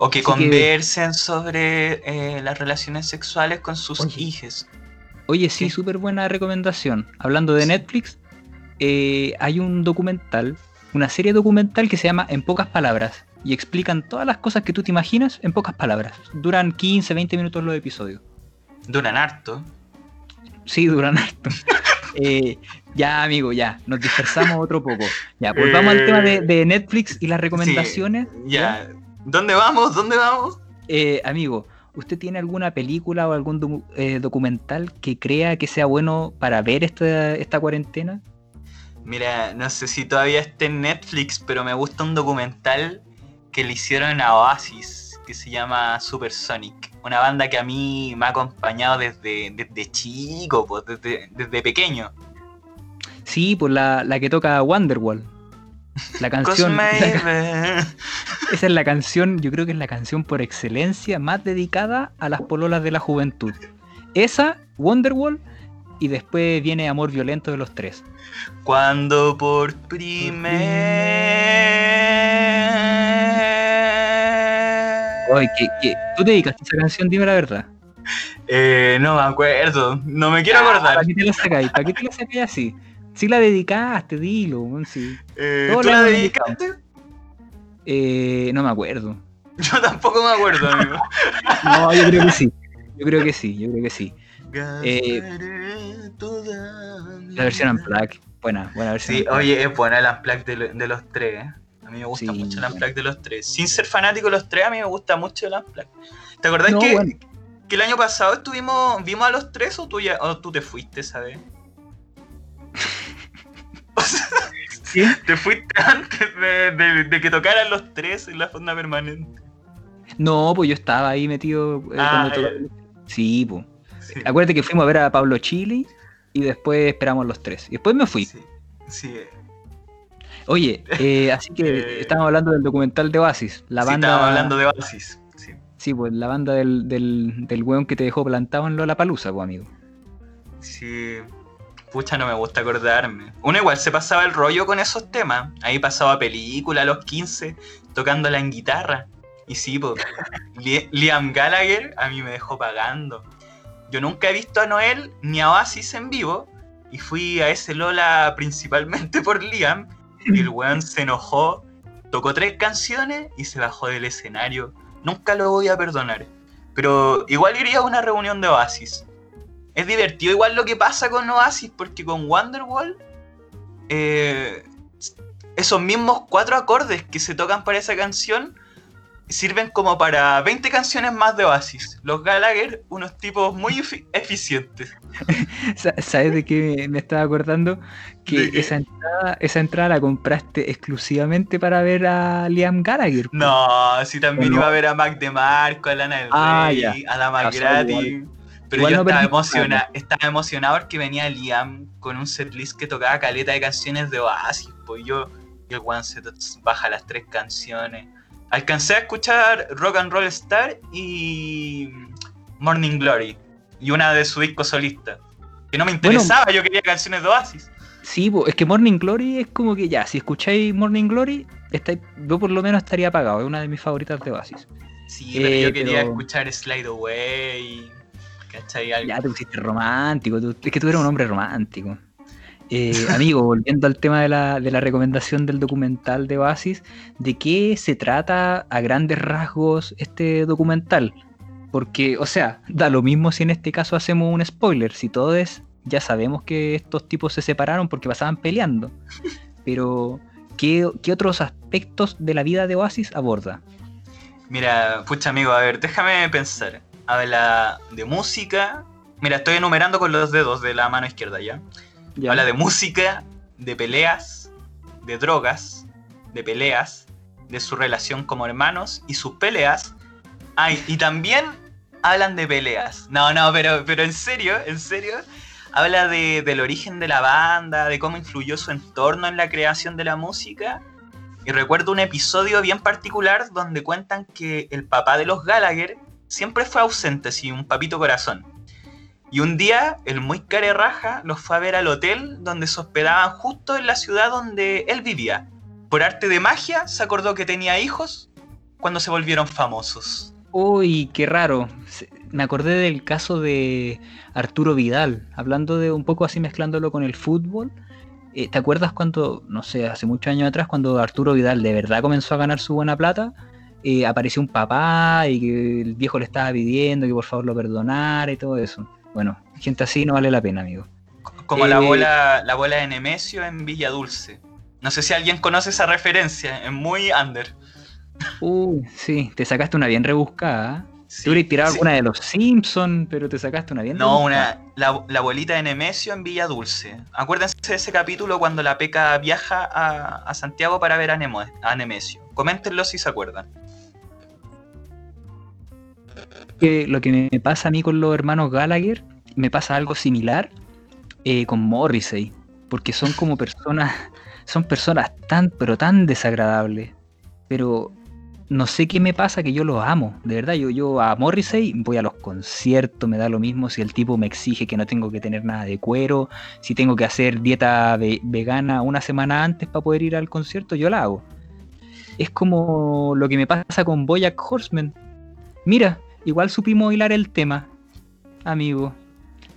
O que Así que- conversen sobre eh, las relaciones sexuales con sus Oye. hijos. Oye, sí, súper buena recomendación. Hablando de Sí. Netflix, eh, hay un documental, una serie documental que se llama En pocas palabras y explican todas las cosas que tú te imaginas en pocas palabras. Duran 15, 20 minutos los episodios. Duran harto. Sí, duran harto. [laughs] Eh, ya, amigo, ya, nos dispersamos otro poco. Ya, pues vamos al tema de, de Netflix y las recomendaciones. Ya. ¿Dónde vamos? ¿Dónde vamos? Eh, amigo, ¿usted tiene alguna película o algún eh, documental que crea que sea bueno para ver esta, esta cuarentena? Mira, no sé si todavía está en Netflix, pero me gusta un documental que le hicieron a Oasis, que se llama Supersonic. Una banda que a mí me ha acompañado desde, desde chico, pues, desde, desde pequeño. Sí, pues la, la que toca Wonderwall. La [laughs] canción. Cosme- esa es la canción, yo creo que es la canción por excelencia más dedicada a las pololas de la juventud. Esa, Wonderwall, y después viene Amor Violento de los tres. Cuando por primer... Ay, ¿qué, qué? ¿Tú te dedicaste a esa canción? Dime la verdad. Eh, no me acuerdo, no me quiero Ah, acordar. ¿Para qué te la sacáis? ¿Para qué te la sacáis así? Si la dedicaste, dilo, sí. Eh, ¿Tú la dedicaste? Eh, no me acuerdo. [laughs] Yo tampoco me acuerdo, amigo. [laughs] No, yo creo que sí. Yo creo que sí, yo creo que sí. Eh, La versión. Unplugged. Buena, buena versión. Sí, Unplugged. oye, es buena el Unplugged de, de los tres. ¿eh? A mí me gusta Sí. mucho el Unplugged de los tres. Sin ser fanático de los tres, a mí me gusta mucho el Unplugged. ¿Te acordás No, que, bueno. que el año pasado estuvimos, vimos a los tres o tú, ya, o tú te fuiste, ¿sabes? [laughs] Te fuiste [laughs] antes de, de- de que tocaran los tres en la fonda permanente. No, pues yo estaba ahí metido. eh, Ah, cuando Sí, pues. Sí, Acuérdate que fuimos a ver a Pablo Chile y después esperamos los tres. Y después me fui. sí, sí. Oye, eh, [laughs] así que Eh, estábamos hablando del documental de Oasis. La Sí, banda. estábamos hablando de Oasis. Sí. Sí, pues la banda del, del, del weón que te dejó plantado en Lollapalooza, pues amigo. Sí. Pucha, no me gusta acordarme. Uno igual se pasaba el rollo con esos temas. Ahí pasaba película a los 15, tocándola en guitarra. Y sí, pues, Li- Liam Gallagher a mí me dejó pagando. Yo nunca he visto a Noel ni a Oasis en vivo. Y fui a ese Lola principalmente por Liam. Y el weón se enojó, tocó tres canciones y se bajó del escenario. Nunca lo voy a perdonar. Pero igual iría a una reunión de Oasis. Es divertido igual lo que pasa con Oasis, porque con Wonderwall, eh, esos mismos cuatro acordes que se tocan para esa canción sirven como para 20 canciones más de Oasis. Los Gallagher, unos tipos muy efi- eficientes. [laughs] Sa- ¿Sabes de qué me estaba acordando? Que esa entrada, esa entrada la compraste exclusivamente para ver a Liam Gallagher. No, sí también iba a ver a Mac DeMarco, a Lana del Ah, Rey, ya. a la Pasó McGrady. Pero Igual yo no estaba, perdiste emociona- estaba emocionado porque venía Liam con un setlist que tocaba caleta de canciones de Oasis. Pues yo, y el one se baja las tres canciones. Alcancé a escuchar Rock and Roll Star y Morning Glory. Y una de su disco solista. Que no me interesaba, yo quería canciones de Oasis. Sí, es que Morning Glory es como que ya, si escucháis Morning Glory, estáis- yo por lo menos estaría apagado, es una de mis favoritas de Oasis. Sí, pero Eh, yo quería pero- escuchar Slide Away. ¿Cachai? Algo- Ya te pusiste romántico, tú- es que tú eres un hombre romántico. Eh, [laughs] amigo, volviendo al tema de la, de la recomendación del documental de Oasis, ¿de qué se trata a grandes rasgos este documental? Porque, o sea, da lo mismo si en este caso hacemos un spoiler, si todo es ya sabemos que estos tipos se separaron porque pasaban peleando. [laughs] Pero, ¿qué, qué otros aspectos de la vida de Oasis aborda? Mira, pucha amigo, a ver, déjame pensar. Habla de música. Mira, estoy enumerando con los dedos de la mano izquierda ya. Ya. Habla de música, de peleas, de drogas, de peleas, de su relación como hermanos y sus peleas. Ay, y también hablan de peleas. No, no, pero, pero en serio, en serio. Habla de- del origen de la banda, de cómo influyó su entorno en la creación de la música. Y recuerdo un episodio bien particular donde cuentan que el papá de los Gallagher siempre fue ausente, así un papito corazón. Y un día, el muy carerraja los fue a ver al hotel donde se hospedaban justo en la ciudad donde él vivía. Por arte de magia, se acordó que tenía hijos cuando se volvieron famosos. Uy, qué raro. Me acordé del caso de Arturo Vidal, hablando de un poco así mezclándolo con el fútbol. Eh, ¿Te acuerdas cuando, no sé, hace muchos años atrás, cuando Arturo Vidal de verdad comenzó a ganar su buena plata? Eh, apareció un papá y que el viejo le estaba pidiendo que por favor lo perdonara y todo eso. Bueno, gente así no vale la pena, amigo. Como la Eh, bola, la de Nemesio en Villa Dulce. No sé si alguien conoce esa referencia, es muy under. Uy, sí, te sacaste una bien rebuscada. Sí, Te hubiera inspirado sí. alguna de los Simpsons, pero te sacaste una bien No, rebuscada. una, la, la bolita de Nemesio en Villa Dulce. Acuérdense de ese capítulo cuando la Peca viaja a, a Santiago para ver a, Nemo- a Nemesio. Coméntenlo si se acuerdan. Lo que me pasa a mí con los hermanos Gallagher, me pasa algo similar eh, con Morrissey, porque son como personas, son personas tan, pero tan desagradables, pero no sé qué me pasa que yo los amo, de verdad, yo, yo a Morrissey voy a los conciertos, me da lo mismo si el tipo me exige que no tengo que tener nada de cuero, si tengo que hacer dieta ve- vegana una semana antes para poder ir al concierto, yo la hago. Es como lo que me pasa con Boyack Horseman. Mira, igual supimos hilar el tema, amigo.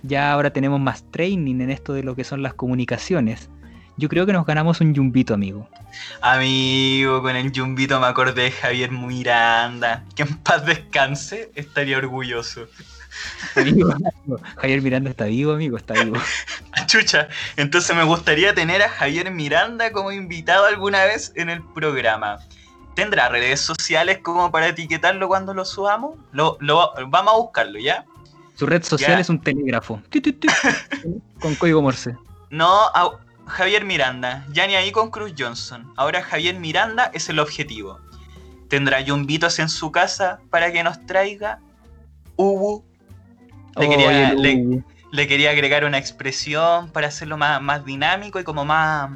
Ya ahora tenemos más training en esto de lo que son las comunicaciones. Yo creo que nos ganamos un yumbito, amigo. Amigo, con el yumbito me acordé de Javier Miranda. Que en paz descanse, estaría orgulloso. Amigo, Javier Miranda está vivo, amigo, está vivo. [laughs] Chucha, entonces me gustaría tener a Javier Miranda como invitado alguna vez en el programa. ¿Tendrá redes sociales como para etiquetarlo cuando lo subamos? Lo, lo- vamos a buscarlo, ¿ya? Su red social Ya. es un telégrafo. [laughs] Con código Morse. No, a- Javier Miranda, ya ni ahí con Cruz Johnson. Ahora Javier Miranda es el objetivo. ¿Tendrá yumbitos en su casa para que nos traiga? Ubu. Le quería- Oye, el le- quería agregar una expresión para hacerlo más, más dinámico y como más,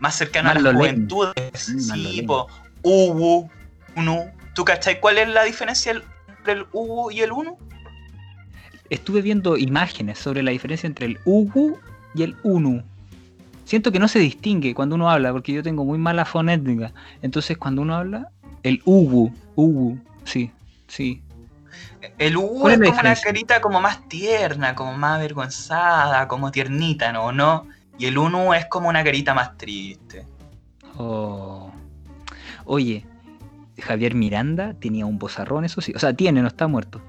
más cercano Más a las juventudes. Mm, sí, po. Ubu, unu. ¿Tú cachai cuál es la diferencia entre el ubu y el unu? Estuve viendo imágenes sobre la diferencia entre el Ugu y el Unu. Siento que no se distingue cuando uno habla, porque yo tengo muy mala fonética. Entonces, cuando uno habla, el Ugu, Ugu, sí, sí. El ubu ¿Cuál es como una carita como más tierna, como más avergonzada, como tiernita, ¿no? ¿no? Y el unu es como una carita más triste. Oh. Oye, Javier Miranda tenía un bozarrón, eso sí. O sea, tiene, no está muerto.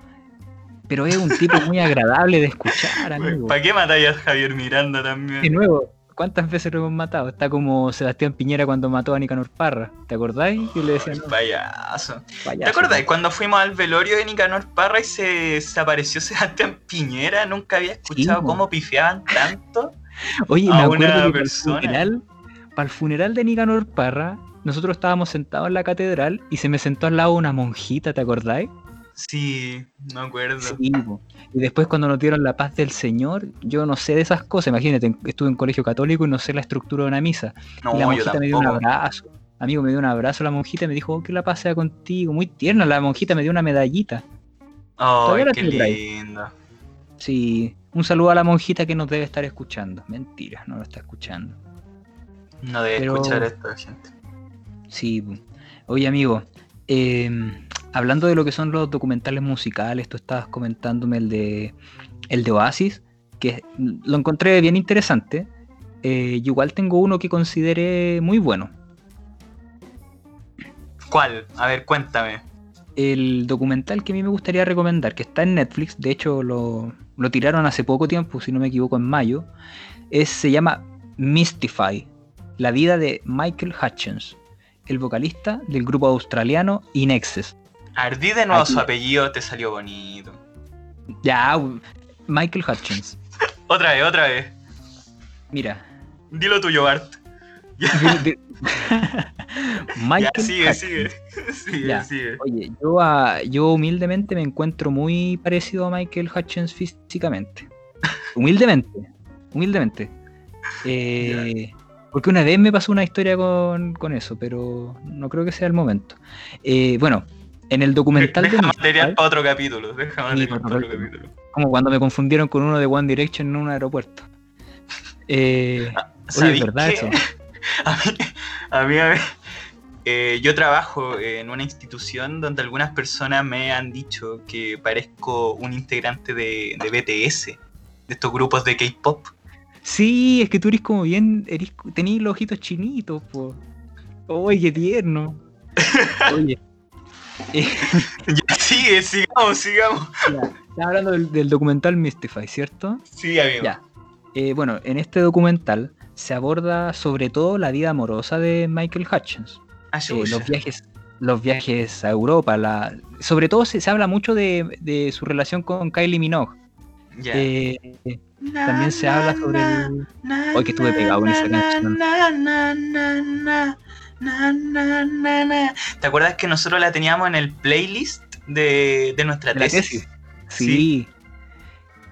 Pero es un tipo muy agradable de escuchar, [laughs] amigo. ¿Para qué matáis a Javier Miranda también? De nuevo, ¿cuántas veces lo hemos matado? Está como Sebastián Piñera cuando mató a Nicanor Parra. ¿Te acordáis? Que le decían, no, Payaso. ¿Te acordás cuando fuimos al velorio de Nicanor Parra y se, se apareció [laughs] Sebastián Piñera? Nunca había escuchado cómo pifiaban tanto. [laughs] Oye, a me una para el, persona. funeral, para el funeral de Nicanor Parra, nosotros estábamos sentados en la catedral y se me sentó al lado una monjita, ¿te acordáis? Sí, no acuerdo. Sí, y después cuando nos dieron la paz del Señor, yo no sé de esas cosas, imagínate, estuve en colegio católico y no sé la estructura de una misa. No, y la yo monjita me dio un abrazo. Amigo, me dio un abrazo la monjita y me dijo, oh, que la paz sea contigo. Muy tierna, la monjita me dio una medallita. La qué lindo. Sí, un saludo a la monjita que nos debe estar escuchando. Mentira, no lo está escuchando. No debe Pero- escuchar esto, gente. Sí, oye amigo, eh, hablando de lo que son los documentales musicales, tú estabas comentándome el de el de Oasis, que lo encontré bien interesante. Eh, igual tengo uno que consideré muy bueno. ¿Cuál? A ver, cuéntame. el documental que a mí me gustaría recomendar, que está en Netflix, de hecho lo, lo tiraron hace poco tiempo, si no me equivoco, en mayo, es, se llama Mystify, la vida de Michael Hutchins, el vocalista del grupo australiano Inexes. Ardí de nuevo Aquí. su apellido, te salió bonito. Ya, Michael Hutchins. [laughs] Otra vez, otra vez. Mira. Dilo tuyo, Bart. [laughs] [laughs] Michael ya, sigue, sigue. Sigue, Ya. sigue. Oye, yo, yo humildemente me encuentro muy parecido a Michael Hutchins físicamente. Humildemente, humildemente. Eh, porque una vez me pasó una historia con, con eso, pero no creo que sea el momento. Eh, bueno, en el documental Deja de material para otro capítulo. Deja material para otro capítulo. como cuando me confundieron con uno de One Direction en un aeropuerto. Eh, oye, es ¿Sabéis verdad qué? eso. [laughs] A mí, a mí, a ver, eh, yo trabajo en una institución donde algunas personas me han dicho que parezco un integrante de, de BTS, de estos grupos de K-pop. Sí, es que tú eres como bien, eres, tenés los ojitos chinitos, po. Oye, qué tierno. [laughs] Oye. Ya, sigue, sigamos, sigamos. estaba hablando del, del documental Mystify, ¿cierto? Sí, amigo. Ya. Eh, bueno, en este documental se aborda sobre todo la vida amorosa de Michael Hutchins. Ah, Eh, chucha. los viajes los viajes a Europa, la, sobre todo se, se habla mucho de, de su relación con Kylie Minogue. Ya. Eh, también se habla sobre el... Hoy que estuve pegado con esa canción. ¿Te acuerdas que nosotros la teníamos en el playlist de, de nuestra de la tesis? tesis. Sí.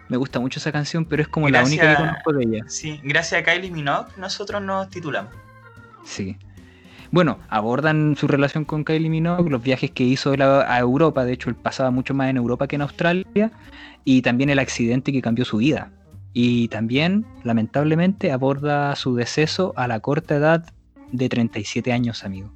Me gusta mucho esa canción, pero es como la única que conozco de ella. Sí, gracias a Kylie Minogue nosotros nos titulamos. Sí. Bueno, abordan su relación con Kylie Minogue, los viajes que hizo a Europa, de hecho él pasaba mucho más en Europa que en Australia, y también el accidente que cambió su vida. Y también, lamentablemente, aborda su deceso a la corta edad de 37 años, amigo.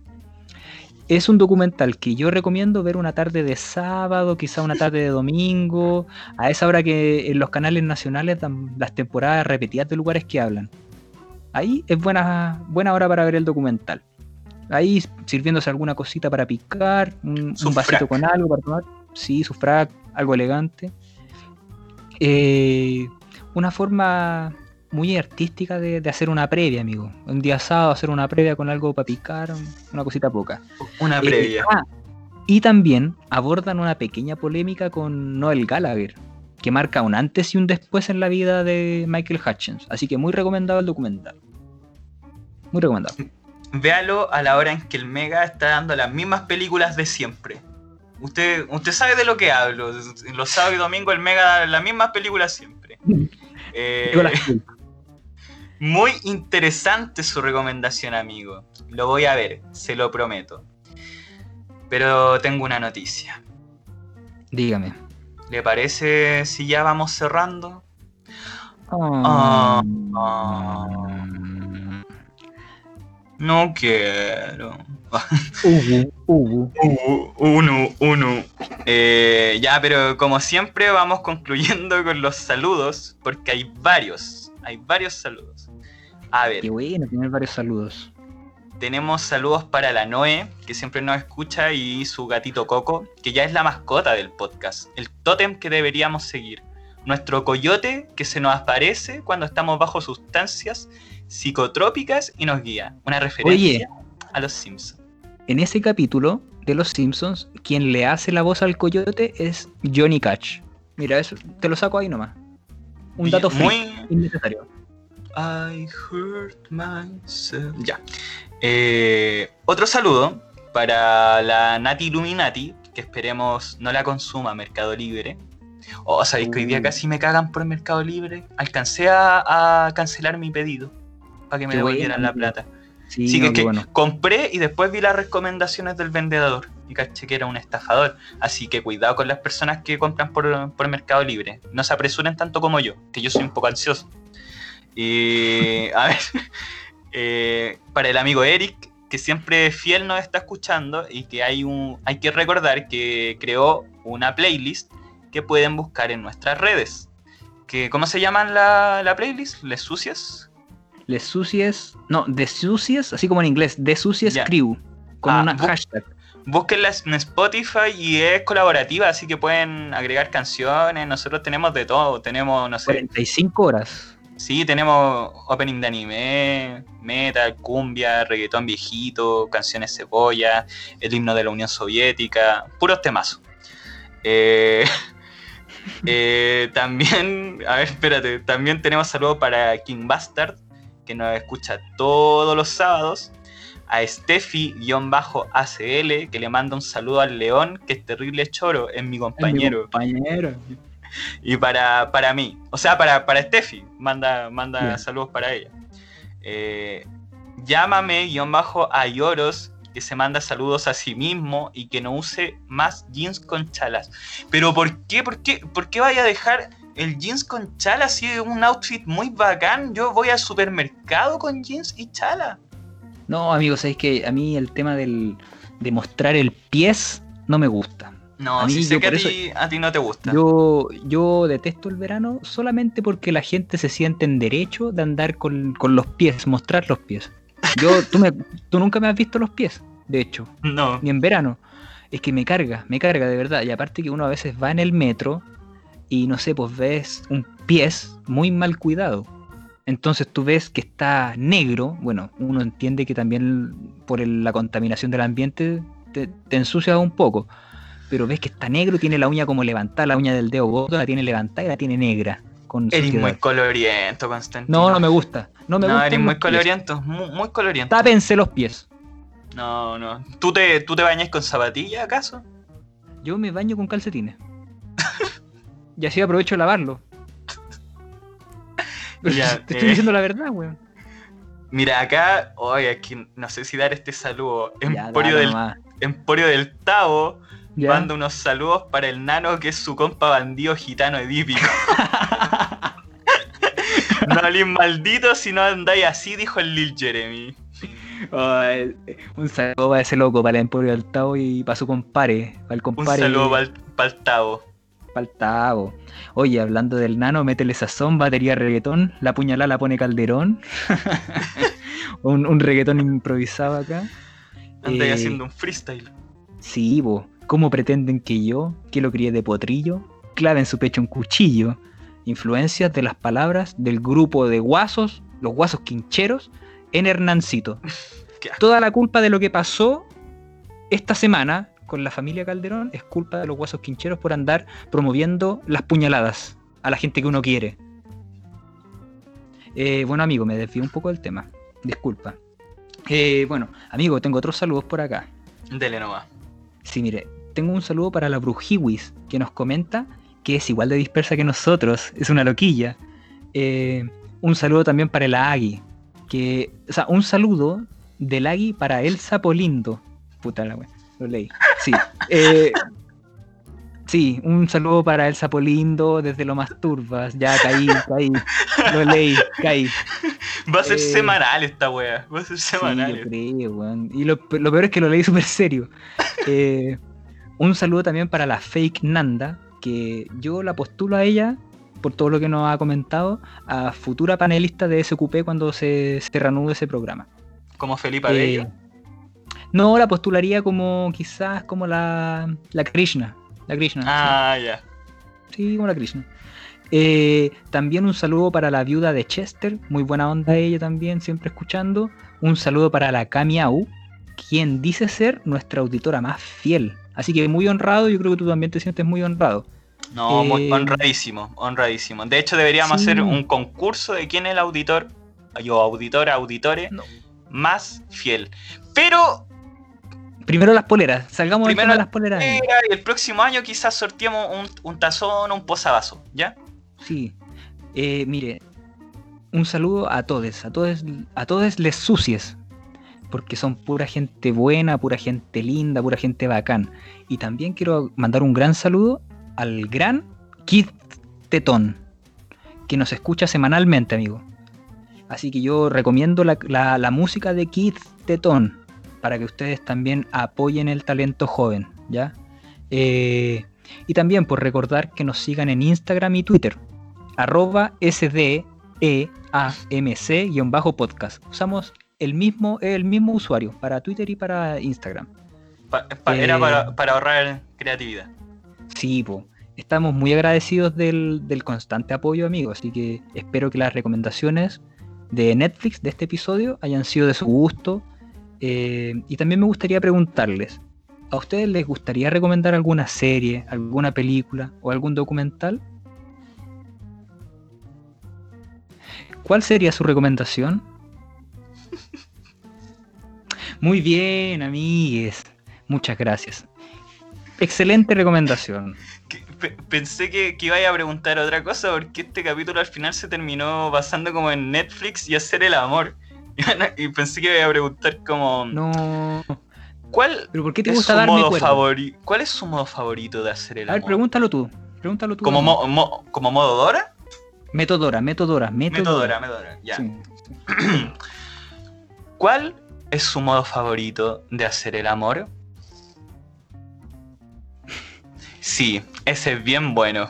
Es un documental que yo recomiendo ver una tarde de sábado, quizá una tarde de domingo, a esa hora que en los canales nacionales dan las temporadas repetidas de lugares que hablan. Ahí es buena, buena hora para ver el documental. Ahí sirviéndose alguna cosita para picar, un, vasito con algo para tomar. Sí, su frac, algo elegante. Eh, una forma muy artística de, de hacer una previa, amigo. Un día sábado hacer una previa con algo para picar, una cosita poca. Una Eh, previa. ah, y también abordan una pequeña polémica con Noel Gallagher, que marca un antes y un después en la vida de Michael Hutchins. Así que muy recomendado el documental. Muy recomendado. Véalo a la hora en que el Mega está dando las mismas películas de siempre. Usted, usted sabe de lo que hablo. Los sábados y domingos el Mega da las mismas películas siempre. [laughs] Eh, muy interesante su recomendación, amigo. Lo voy a ver, se lo prometo. Pero tengo una noticia. Dígame. ¿Le parece si ya vamos cerrando? Ah. No quiero. [laughs] Ubu, ubu. Uh, uno, uno. Eh, ya, pero como siempre vamos concluyendo [laughs] con los saludos, porque hay varios, hay varios saludos. A ver, Qué bueno tener varios saludos. tenemos saludos para la Noé, que siempre nos escucha, y su gatito Coco, que ya es la mascota del podcast, el tótem que deberíamos seguir. Nuestro coyote que se nos aparece cuando estamos bajo sustancias psicotrópicas y nos guía. Una referencia a los Simpsons. En ese capítulo de Los Simpsons, quien le hace la voz al coyote es Johnny Cash. Mira, eso te lo saco ahí nomás. Un dato freak, muy, innecesario. I hurt myself. Ya. Eh, otro saludo para la Nati Illuminati, que esperemos no la consuma Mercado Libre. Oh, sabéis que hoy día Uh. casi me cagan por Mercado Libre. Alcancé a, a cancelar mi pedido para que me devolvieran la plata. Sí, Sí, no, que, qué que bueno. compré y después vi las recomendaciones del vendedor y caché que era un estafador. Así que cuidado con las personas que compran por, por Mercado Libre. No se apresuren tanto como yo, que yo soy un poco ansioso. Y a ver, [laughs] eh, para el amigo Eric, que siempre fiel nos está escuchando y que hay, un, hay que recordar que creó una playlist que pueden buscar en nuestras redes. Que, ¿Cómo se llaman la, la playlist? ¿Les sucias? Les sucies. No, de sucies, así como en inglés, de sucies crew. Con Ah, una hashtag. Búsquenla en Spotify y es colaborativa, así que pueden agregar canciones. Nosotros tenemos de todo. Tenemos, no sé. 45 horas. Sí, tenemos opening de anime, metal, cumbia, reggaetón viejito, canciones cebolla, el himno de la Unión Soviética, puros temazos. Eh, [laughs] eh, también, a ver, espérate, también tenemos saludos para King Bastard, que nos escucha todos los sábados a Steffi-ACL, que le manda un saludo al León, que es terrible choro, es mi compañero. compañero. Y para, para mí, o sea, para, para Steffi, manda, manda saludos para ella. Eh, llámame-a que se manda saludos a sí mismo y que no use más jeans con chalas. Pero ¿por qué? ¿Por qué, ¿Por qué vaya a dejar el jeans con chalas si es un outfit muy bacán? Yo voy al supermercado con jeans y chalas. No, amigos, es que a mí el tema del, de mostrar el pies no me gusta. No, a mí, sé que a ti, no te gusta. Yo, yo detesto el verano solamente porque la gente se siente en derecho de andar con, los pies, mostrar los pies. Yo, tú, me, tú nunca me has visto los pies, de hecho. No. Ni en verano. Es que me carga, me carga de verdad. Y aparte que uno a veces va en el metro y no sé, pues ves un pies muy mal cuidado. Entonces tú ves que está negro, bueno, uno entiende que también por la contaminación del ambiente te, ensucia un poco, pero ves que está negro, tiene la uña como levantada, la uña del dedo gordo la tiene levantada y la tiene negra. Con eres muy coloriento, Constantino. No, no me gusta. No, me no eres muy coloriento, muy, muy, coloriento. Tápense los pies. No, no. ¿Tú te, ¿Tú te bañas con zapatillas acaso? Yo me baño con calcetines. Y así aprovecho de lavarlo. [laughs] Ya, [laughs] te estoy eh, diciendo la verdad, weón. Mira, acá, oye, aquí no sé si dar este saludo. Emporio, del, Emporio del Tavo manda unos saludos para el nano que es su compa bandido gitano edípico. [laughs] no haléis maldito si no andáis así, dijo el Lil Jeremy. un saludo para ese loco, para el Emporio del Tavo y para su compare. Para el compare un saludo para el. Para el Tavo. Oye, hablando del nano, métele sazón, batería reggaetón, la puñalada la pone calderón. [laughs] un, reggaetón improvisado acá. Anda eh, haciendo un freestyle. Sí, bo. ¿Cómo pretenden que yo, que lo críe de potrillo, clave en su pecho un cuchillo? Influencias de las palabras del grupo de guasos, los guasos quincheros, en Hernancito. [laughs] Toda la culpa de lo que pasó esta semana con la familia Calderón es culpa de los huesos quincheros por andar promoviendo las puñaladas a la gente que uno quiere. Eh, bueno, amigo, me desvío un poco del tema. Disculpa. Eh, bueno, amigo, tengo otros saludos por acá. Dele nomás. Sí, mire, tengo un saludo para la Brujiwis, que nos comenta que es igual de dispersa que nosotros, es una loquilla. Eh, un saludo también para el Agui, que, o sea, un saludo del Agui para el Sapolindo. Puta la wea lo leí. Sí. Eh, sí, un saludo para el Sapolindo desde lo más turbas. Ya caí, caí. Lo leí, caí. Va a ser eh, semanal esta wea. Va a ser semanal. Sí, yo creo, weón. Y lo, peor es que lo leí súper serio. [laughs] Eh, un saludo también para la fake Nanda, que yo la postulo a ella por todo lo que nos ha comentado, a futura panelista de SQP cuando se, se reanude ese programa. Como Felipe Abello. No, la postularía como quizás como la, la Krishna. La Krishna. Ah, ya. Sí. como la Krishna. Eh, también un saludo para la viuda de Chester, muy buena onda ella también, siempre escuchando. Un saludo para la Kamiau, quien dice ser nuestra auditora más fiel. Así que muy honrado, yo creo que tú también te sientes muy honrado. No, muy eh, honradísimo, honradísimo. De hecho, deberíamos hacer un concurso de quién es el auditor, yo, auditora, auditore, más fiel. Pero Primero las poleras, salgamos Primero de las poleras. Y el próximo año quizás sorteemos un, un tazón, un posavasos, ¿ya? Sí. Eh, mire, un saludo a todos, a todos, a todos les sucies, porque son pura gente buena, pura gente linda, pura gente bacán. Y también quiero mandar un gran saludo al gran Kid Tetón, que nos escucha semanalmente, amigo. Así que yo recomiendo la, la música de Kid Tetón para que ustedes también apoyen el talento joven, ¿ya? Eh, y también por recordar que nos sigan en Instagram y Twitter, arroba SDEAMC-podcast. Usamos el mismo, el mismo usuario para Twitter y para Instagram. Pa- pa- Era Eh. para, para ahorrar creatividad. Sí, po. Estamos muy agradecidos del, del constante apoyo, amigos. Así que espero que las recomendaciones de Netflix de este episodio hayan sido de su gusto. Eh, y también me gustaría preguntarles, ¿a ustedes les gustaría recomendar alguna serie, alguna película o algún documental? ¿Cuál sería su recomendación? [laughs] Muy bien, amigues. Muchas gracias. Excelente recomendación. Pensé que, que iba a preguntar otra cosa porque este capítulo al final se terminó basando como en Netflix y hacer el amor. Y pensé que iba a preguntar como No. ¿cuál ¿Pero por qué te es gusta su darme modo? ¿Cuál es su modo favorito de hacer el A ver, amor? pregúntalo tú. Pregúntalo tú. ¿Como, mo- mo- como modo Dora? Metodora, metodora, metodora. Metodora, Metodora, ya. Sí. [clears throat] ¿Cuál es su modo favorito de hacer el amor? Sí, ese es bien bueno.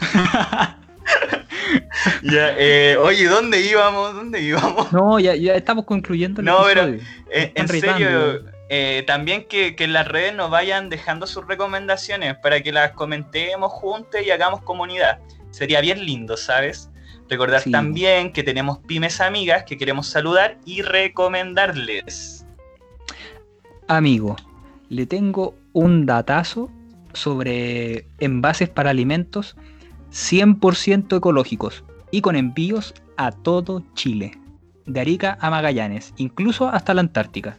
[laughs] [laughs] ya, eh, oye, ¿dónde íbamos? ¿Dónde íbamos? No, ya, ya estamos concluyendo el No, pero- episodio. Eh, en serio, eh, también que, que en las redes nos vayan dejando sus recomendaciones para que las comentemos juntos y hagamos comunidad. Sería bien lindo, ¿sabes? Recordar Sí. también que tenemos pymes amigas que queremos saludar y recomendarles. Amigo, le tengo un datazo sobre envases para alimentos 100% ecológicos y con envíos a todo Chile, de Arica a Magallanes, incluso hasta la Antártica.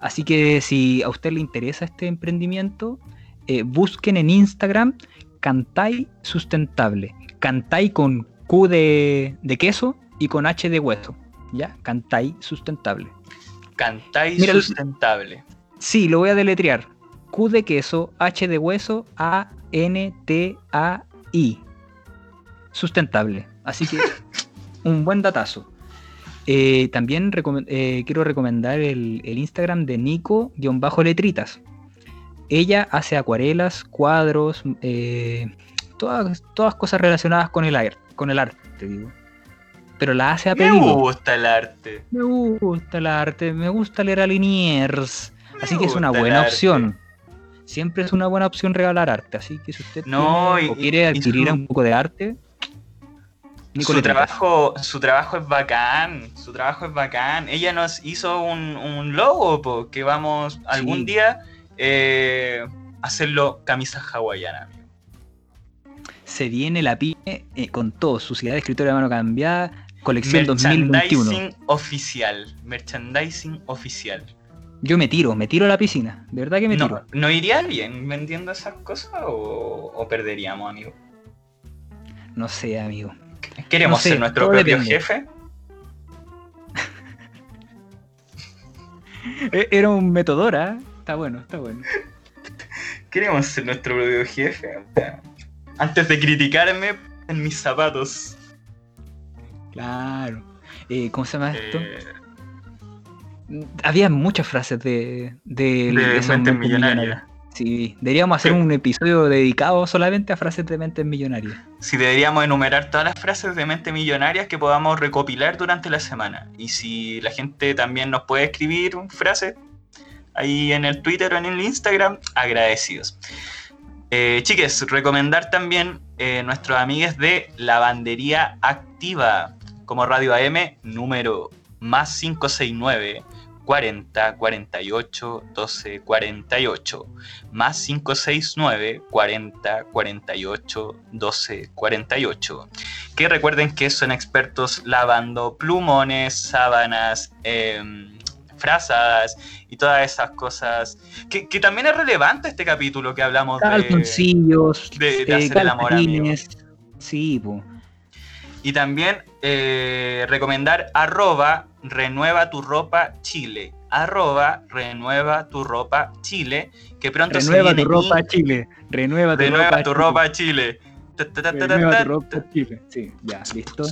Así que si a usted le interesa este emprendimiento, eh, busquen en Instagram Cantay Sustentable. Cantay con Q de, de queso y con H de hueso. ¿Ya? Cantay Sustentable. Mira, el- sustentable. Sí, lo voy a deletrear. Q de queso, H de hueso, A, N, T, A, I. Sustentable. Así que [laughs] un buen datazo. Eh, también eh, quiero recomendar el, el Instagram de Nico-letritas. Ella hace acuarelas, cuadros, eh, todas, todas cosas relacionadas con el, ar- con el arte, digo. Pero la hace a Me pedido. gusta el arte. Me gusta el arte, me gusta leer a Liniers. Me Así que es una buena opción. Siempre es una buena opción regalar arte. Así que si usted No, tiene y- o quiere adquirir su- un poco de arte, Su trabajo, su trabajo es bacán, su trabajo es bacán. Ella nos hizo un, un logo, po, que vamos algún día eh, hacerlo camisa hawaiana. amigo. se viene la pyme eh, con todo. Su ciudad de escritorio de mano cambiada, colección 2021. Merchandising oficial. Merchandising oficial. Yo me tiro, me tiro a la piscina. De verdad que me No, tiro. ¿No iría bien vendiendo esas cosas o, o perderíamos, amigo? No sé, amigo. ¿Queremos No sé, ser nuestro propio depende. jefe? [laughs] E- Era un metodora. Está bueno, está bueno. ¿Queremos ser nuestro propio jefe? Antes de criticarme en mis zapatos. Claro. Eh, ¿Cómo se llama esto? Eh, Había muchas frases de, de, de esos mentes mentes millonarias. Sí, deberíamos hacer un episodio dedicado solamente a frases de mentes millonarias. Si deberíamos enumerar todas las frases de mente millonarias que podamos recopilar durante la semana. Y si la gente también nos puede escribir frases ahí en el Twitter o en el Instagram, agradecidos. Eh, chiques, recomendar también eh, nuestros amigues de Lavandería Activa, como Radio AM número más 569 40 48 12 48 más 569 40 48 12 48. Que recuerden que son expertos lavando plumones, sábanas, frazadas y todas esas cosas. Que, que también es relevante este capítulo que hablamos de. De- de eh, hacer el amor, calcetines. Sí, po. Y también eh, recomendar arroba renueva tu ropa chile. Arroba renueva tu ropa chile. Que pronto Renueva se tu viene ropa y- Chile. Renueva tu Renueva ropa tu Chile. ropa chile. Renueva tu ropa Chile. Sí, ya, listo.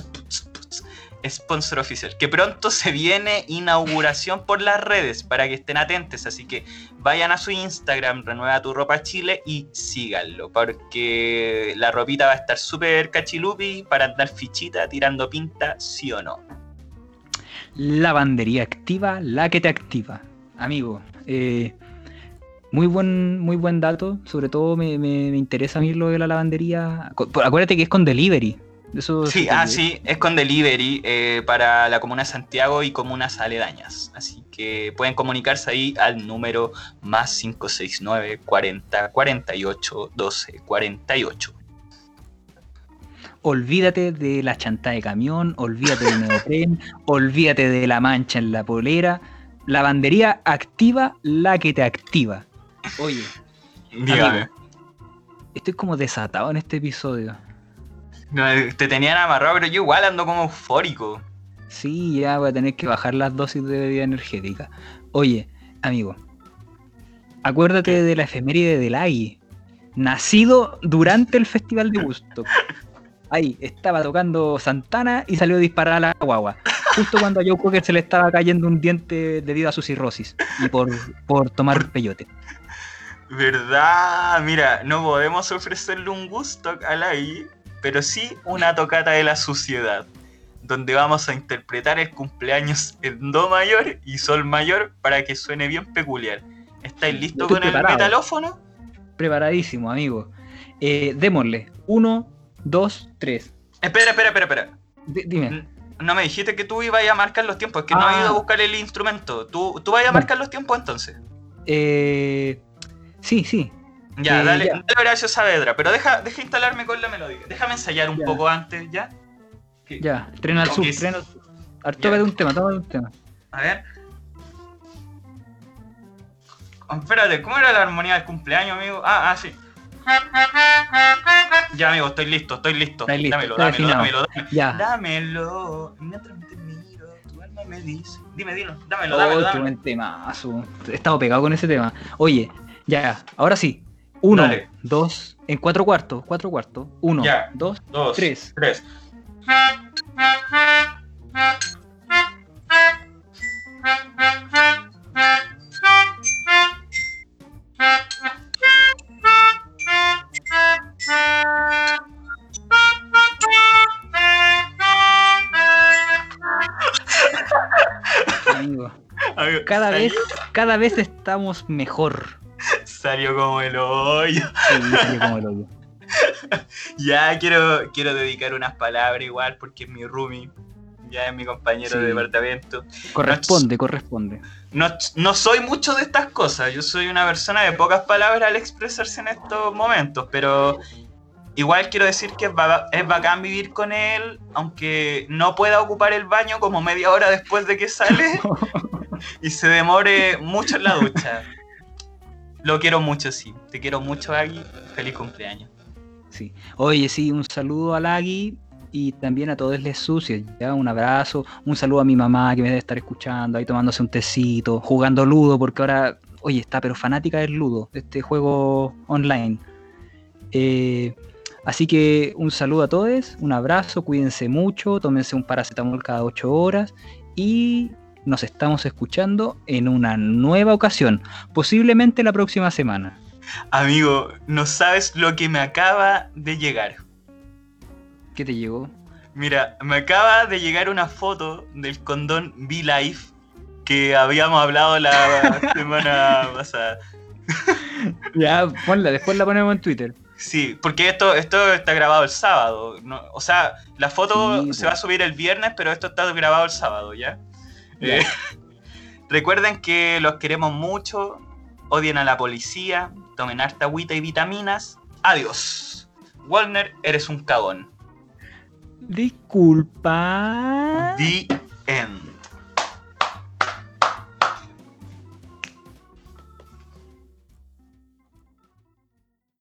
Sponsor oficial. Que pronto se viene inauguración por las redes para que estén atentos. Así que vayan a su Instagram, renueva tu ropa chile y síganlo. Porque la ropita va a estar súper cachilupi para andar fichita, tirando pinta, sí o no. Lavandería activa, la que te activa. Amigo, eh, Muy buen, muy buen dato. Sobre todo me, me- me interesa a mí lo de la lavandería. Acuérdate que es con delivery. Eso Sí, ah, sí, es con delivery eh, para la comuna de Santiago y comunas aledañas. Así que pueden comunicarse ahí al número más 569 40 48 12 48. Olvídate de la chanta de camión, olvídate del neopren, [laughs] olvídate de la mancha en la polera. Lavandería activa la que te activa. Oye, Dígame. Amigo. estoy como desatado en este episodio. No, te tenían amarrado, pero yo igual ando como eufórico. Sí, ya voy a tener que bajar las dosis de bebida energética. Oye, amigo, acuérdate de la efeméride del Agui, nacido durante el Festival de Woodstock. Ahí, estaba tocando Santana y salió a disparar a la guagua. Justo cuando a Joe Cocker se le estaba cayendo un diente debido a su cirrosis y por, por tomar peyote. ¿Verdad? Mira, no podemos ofrecerle un gusto a la I, pero sí una tocata de la suciedad, donde vamos a interpretar el cumpleaños en Do mayor y Sol mayor para que suene bien peculiar. ¿Estáis listos con el metalófono? Preparadísimo, amigo. Eh, démosle. Uno, dos, tres. Espera, espera, espera, espera. D- dime. No me dijiste que tú ibas a marcar los tiempos, es que no Ah. he ido a buscar el instrumento. ¿Tú, tú vas a marcar los tiempos entonces? Eh, sí, sí. Ya, dale, ya. dale Horacio Saavedra, pero deja, deja instalarme con la melodía. Déjame ensayar un Ya. poco antes, ¿ya? Ya, tren al sur, tren al sur. Tócate un tema, tócate un tema. A ver. Oh, espérate, ¿cómo era la armonía del cumpleaños, amigo? Ah, ah, sí. Ya, amigo, estoy listo, estoy listo. Listo, dámelo, dámelo, dámelo, dámelo. Ya. Dámelo. Mientras te miro, tu alma me dice. Dime, dilo, dámelo, Oh, dámelo, qué buen. He estado pegado con ese tema. Oye, ya, ahora sí. Uno, dos, en cuatro cuartos, cuatro cuartos. Uno, dos, Dos, tres. tres. amigo. Cada vez, cada vez estamos mejor. Salió como el hoyo. Sí, salió como el hoyo. [laughs] Ya quiero, quiero dedicar unas palabras igual porque es mi roomie. Ya es mi compañero Sí. de departamento. Corresponde, corresponde. No, no soy mucho de estas cosas, yo soy una persona de pocas palabras al expresarse en estos momentos, pero igual quiero decir que es, ba- es bacán vivir con él, aunque no pueda ocupar el baño como media hora después de que sale [laughs] y se demore mucho en la ducha. [laughs] Lo quiero mucho, sí. Te quiero mucho, Agui. Feliz cumpleaños. Sí. Oye, sí, un saludo a Lagui y también a todos les sucios. Ya, un abrazo, un saludo a mi mamá que me debe estar escuchando, ahí tomándose un tecito, jugando ludo, porque ahora, oye, está pero fanática del ludo, de este juego online. Eh, así que un saludo a todos, un abrazo, cuídense mucho, tómense un paracetamol cada 8 horas y nos estamos escuchando en una nueva ocasión, posiblemente la próxima semana. Amigo, no sabes lo que me acaba de llegar. ¿Qué te llegó? Mira, me acaba de llegar una foto del condón V-Life que habíamos hablado la [laughs] semana pasada. [laughs] Ya, ponla, después la ponemos en Twitter. Sí, porque esto, esto está grabado el sábado. ¿no? O sea, la foto Sí, se va a subir el viernes, pero esto está grabado el sábado. Ya. Eh, [laughs] recuerden que los queremos mucho, odien a la policía, tomen harta agüita y vitaminas. Adiós. Walner, eres un cagón. Disculpa. The end.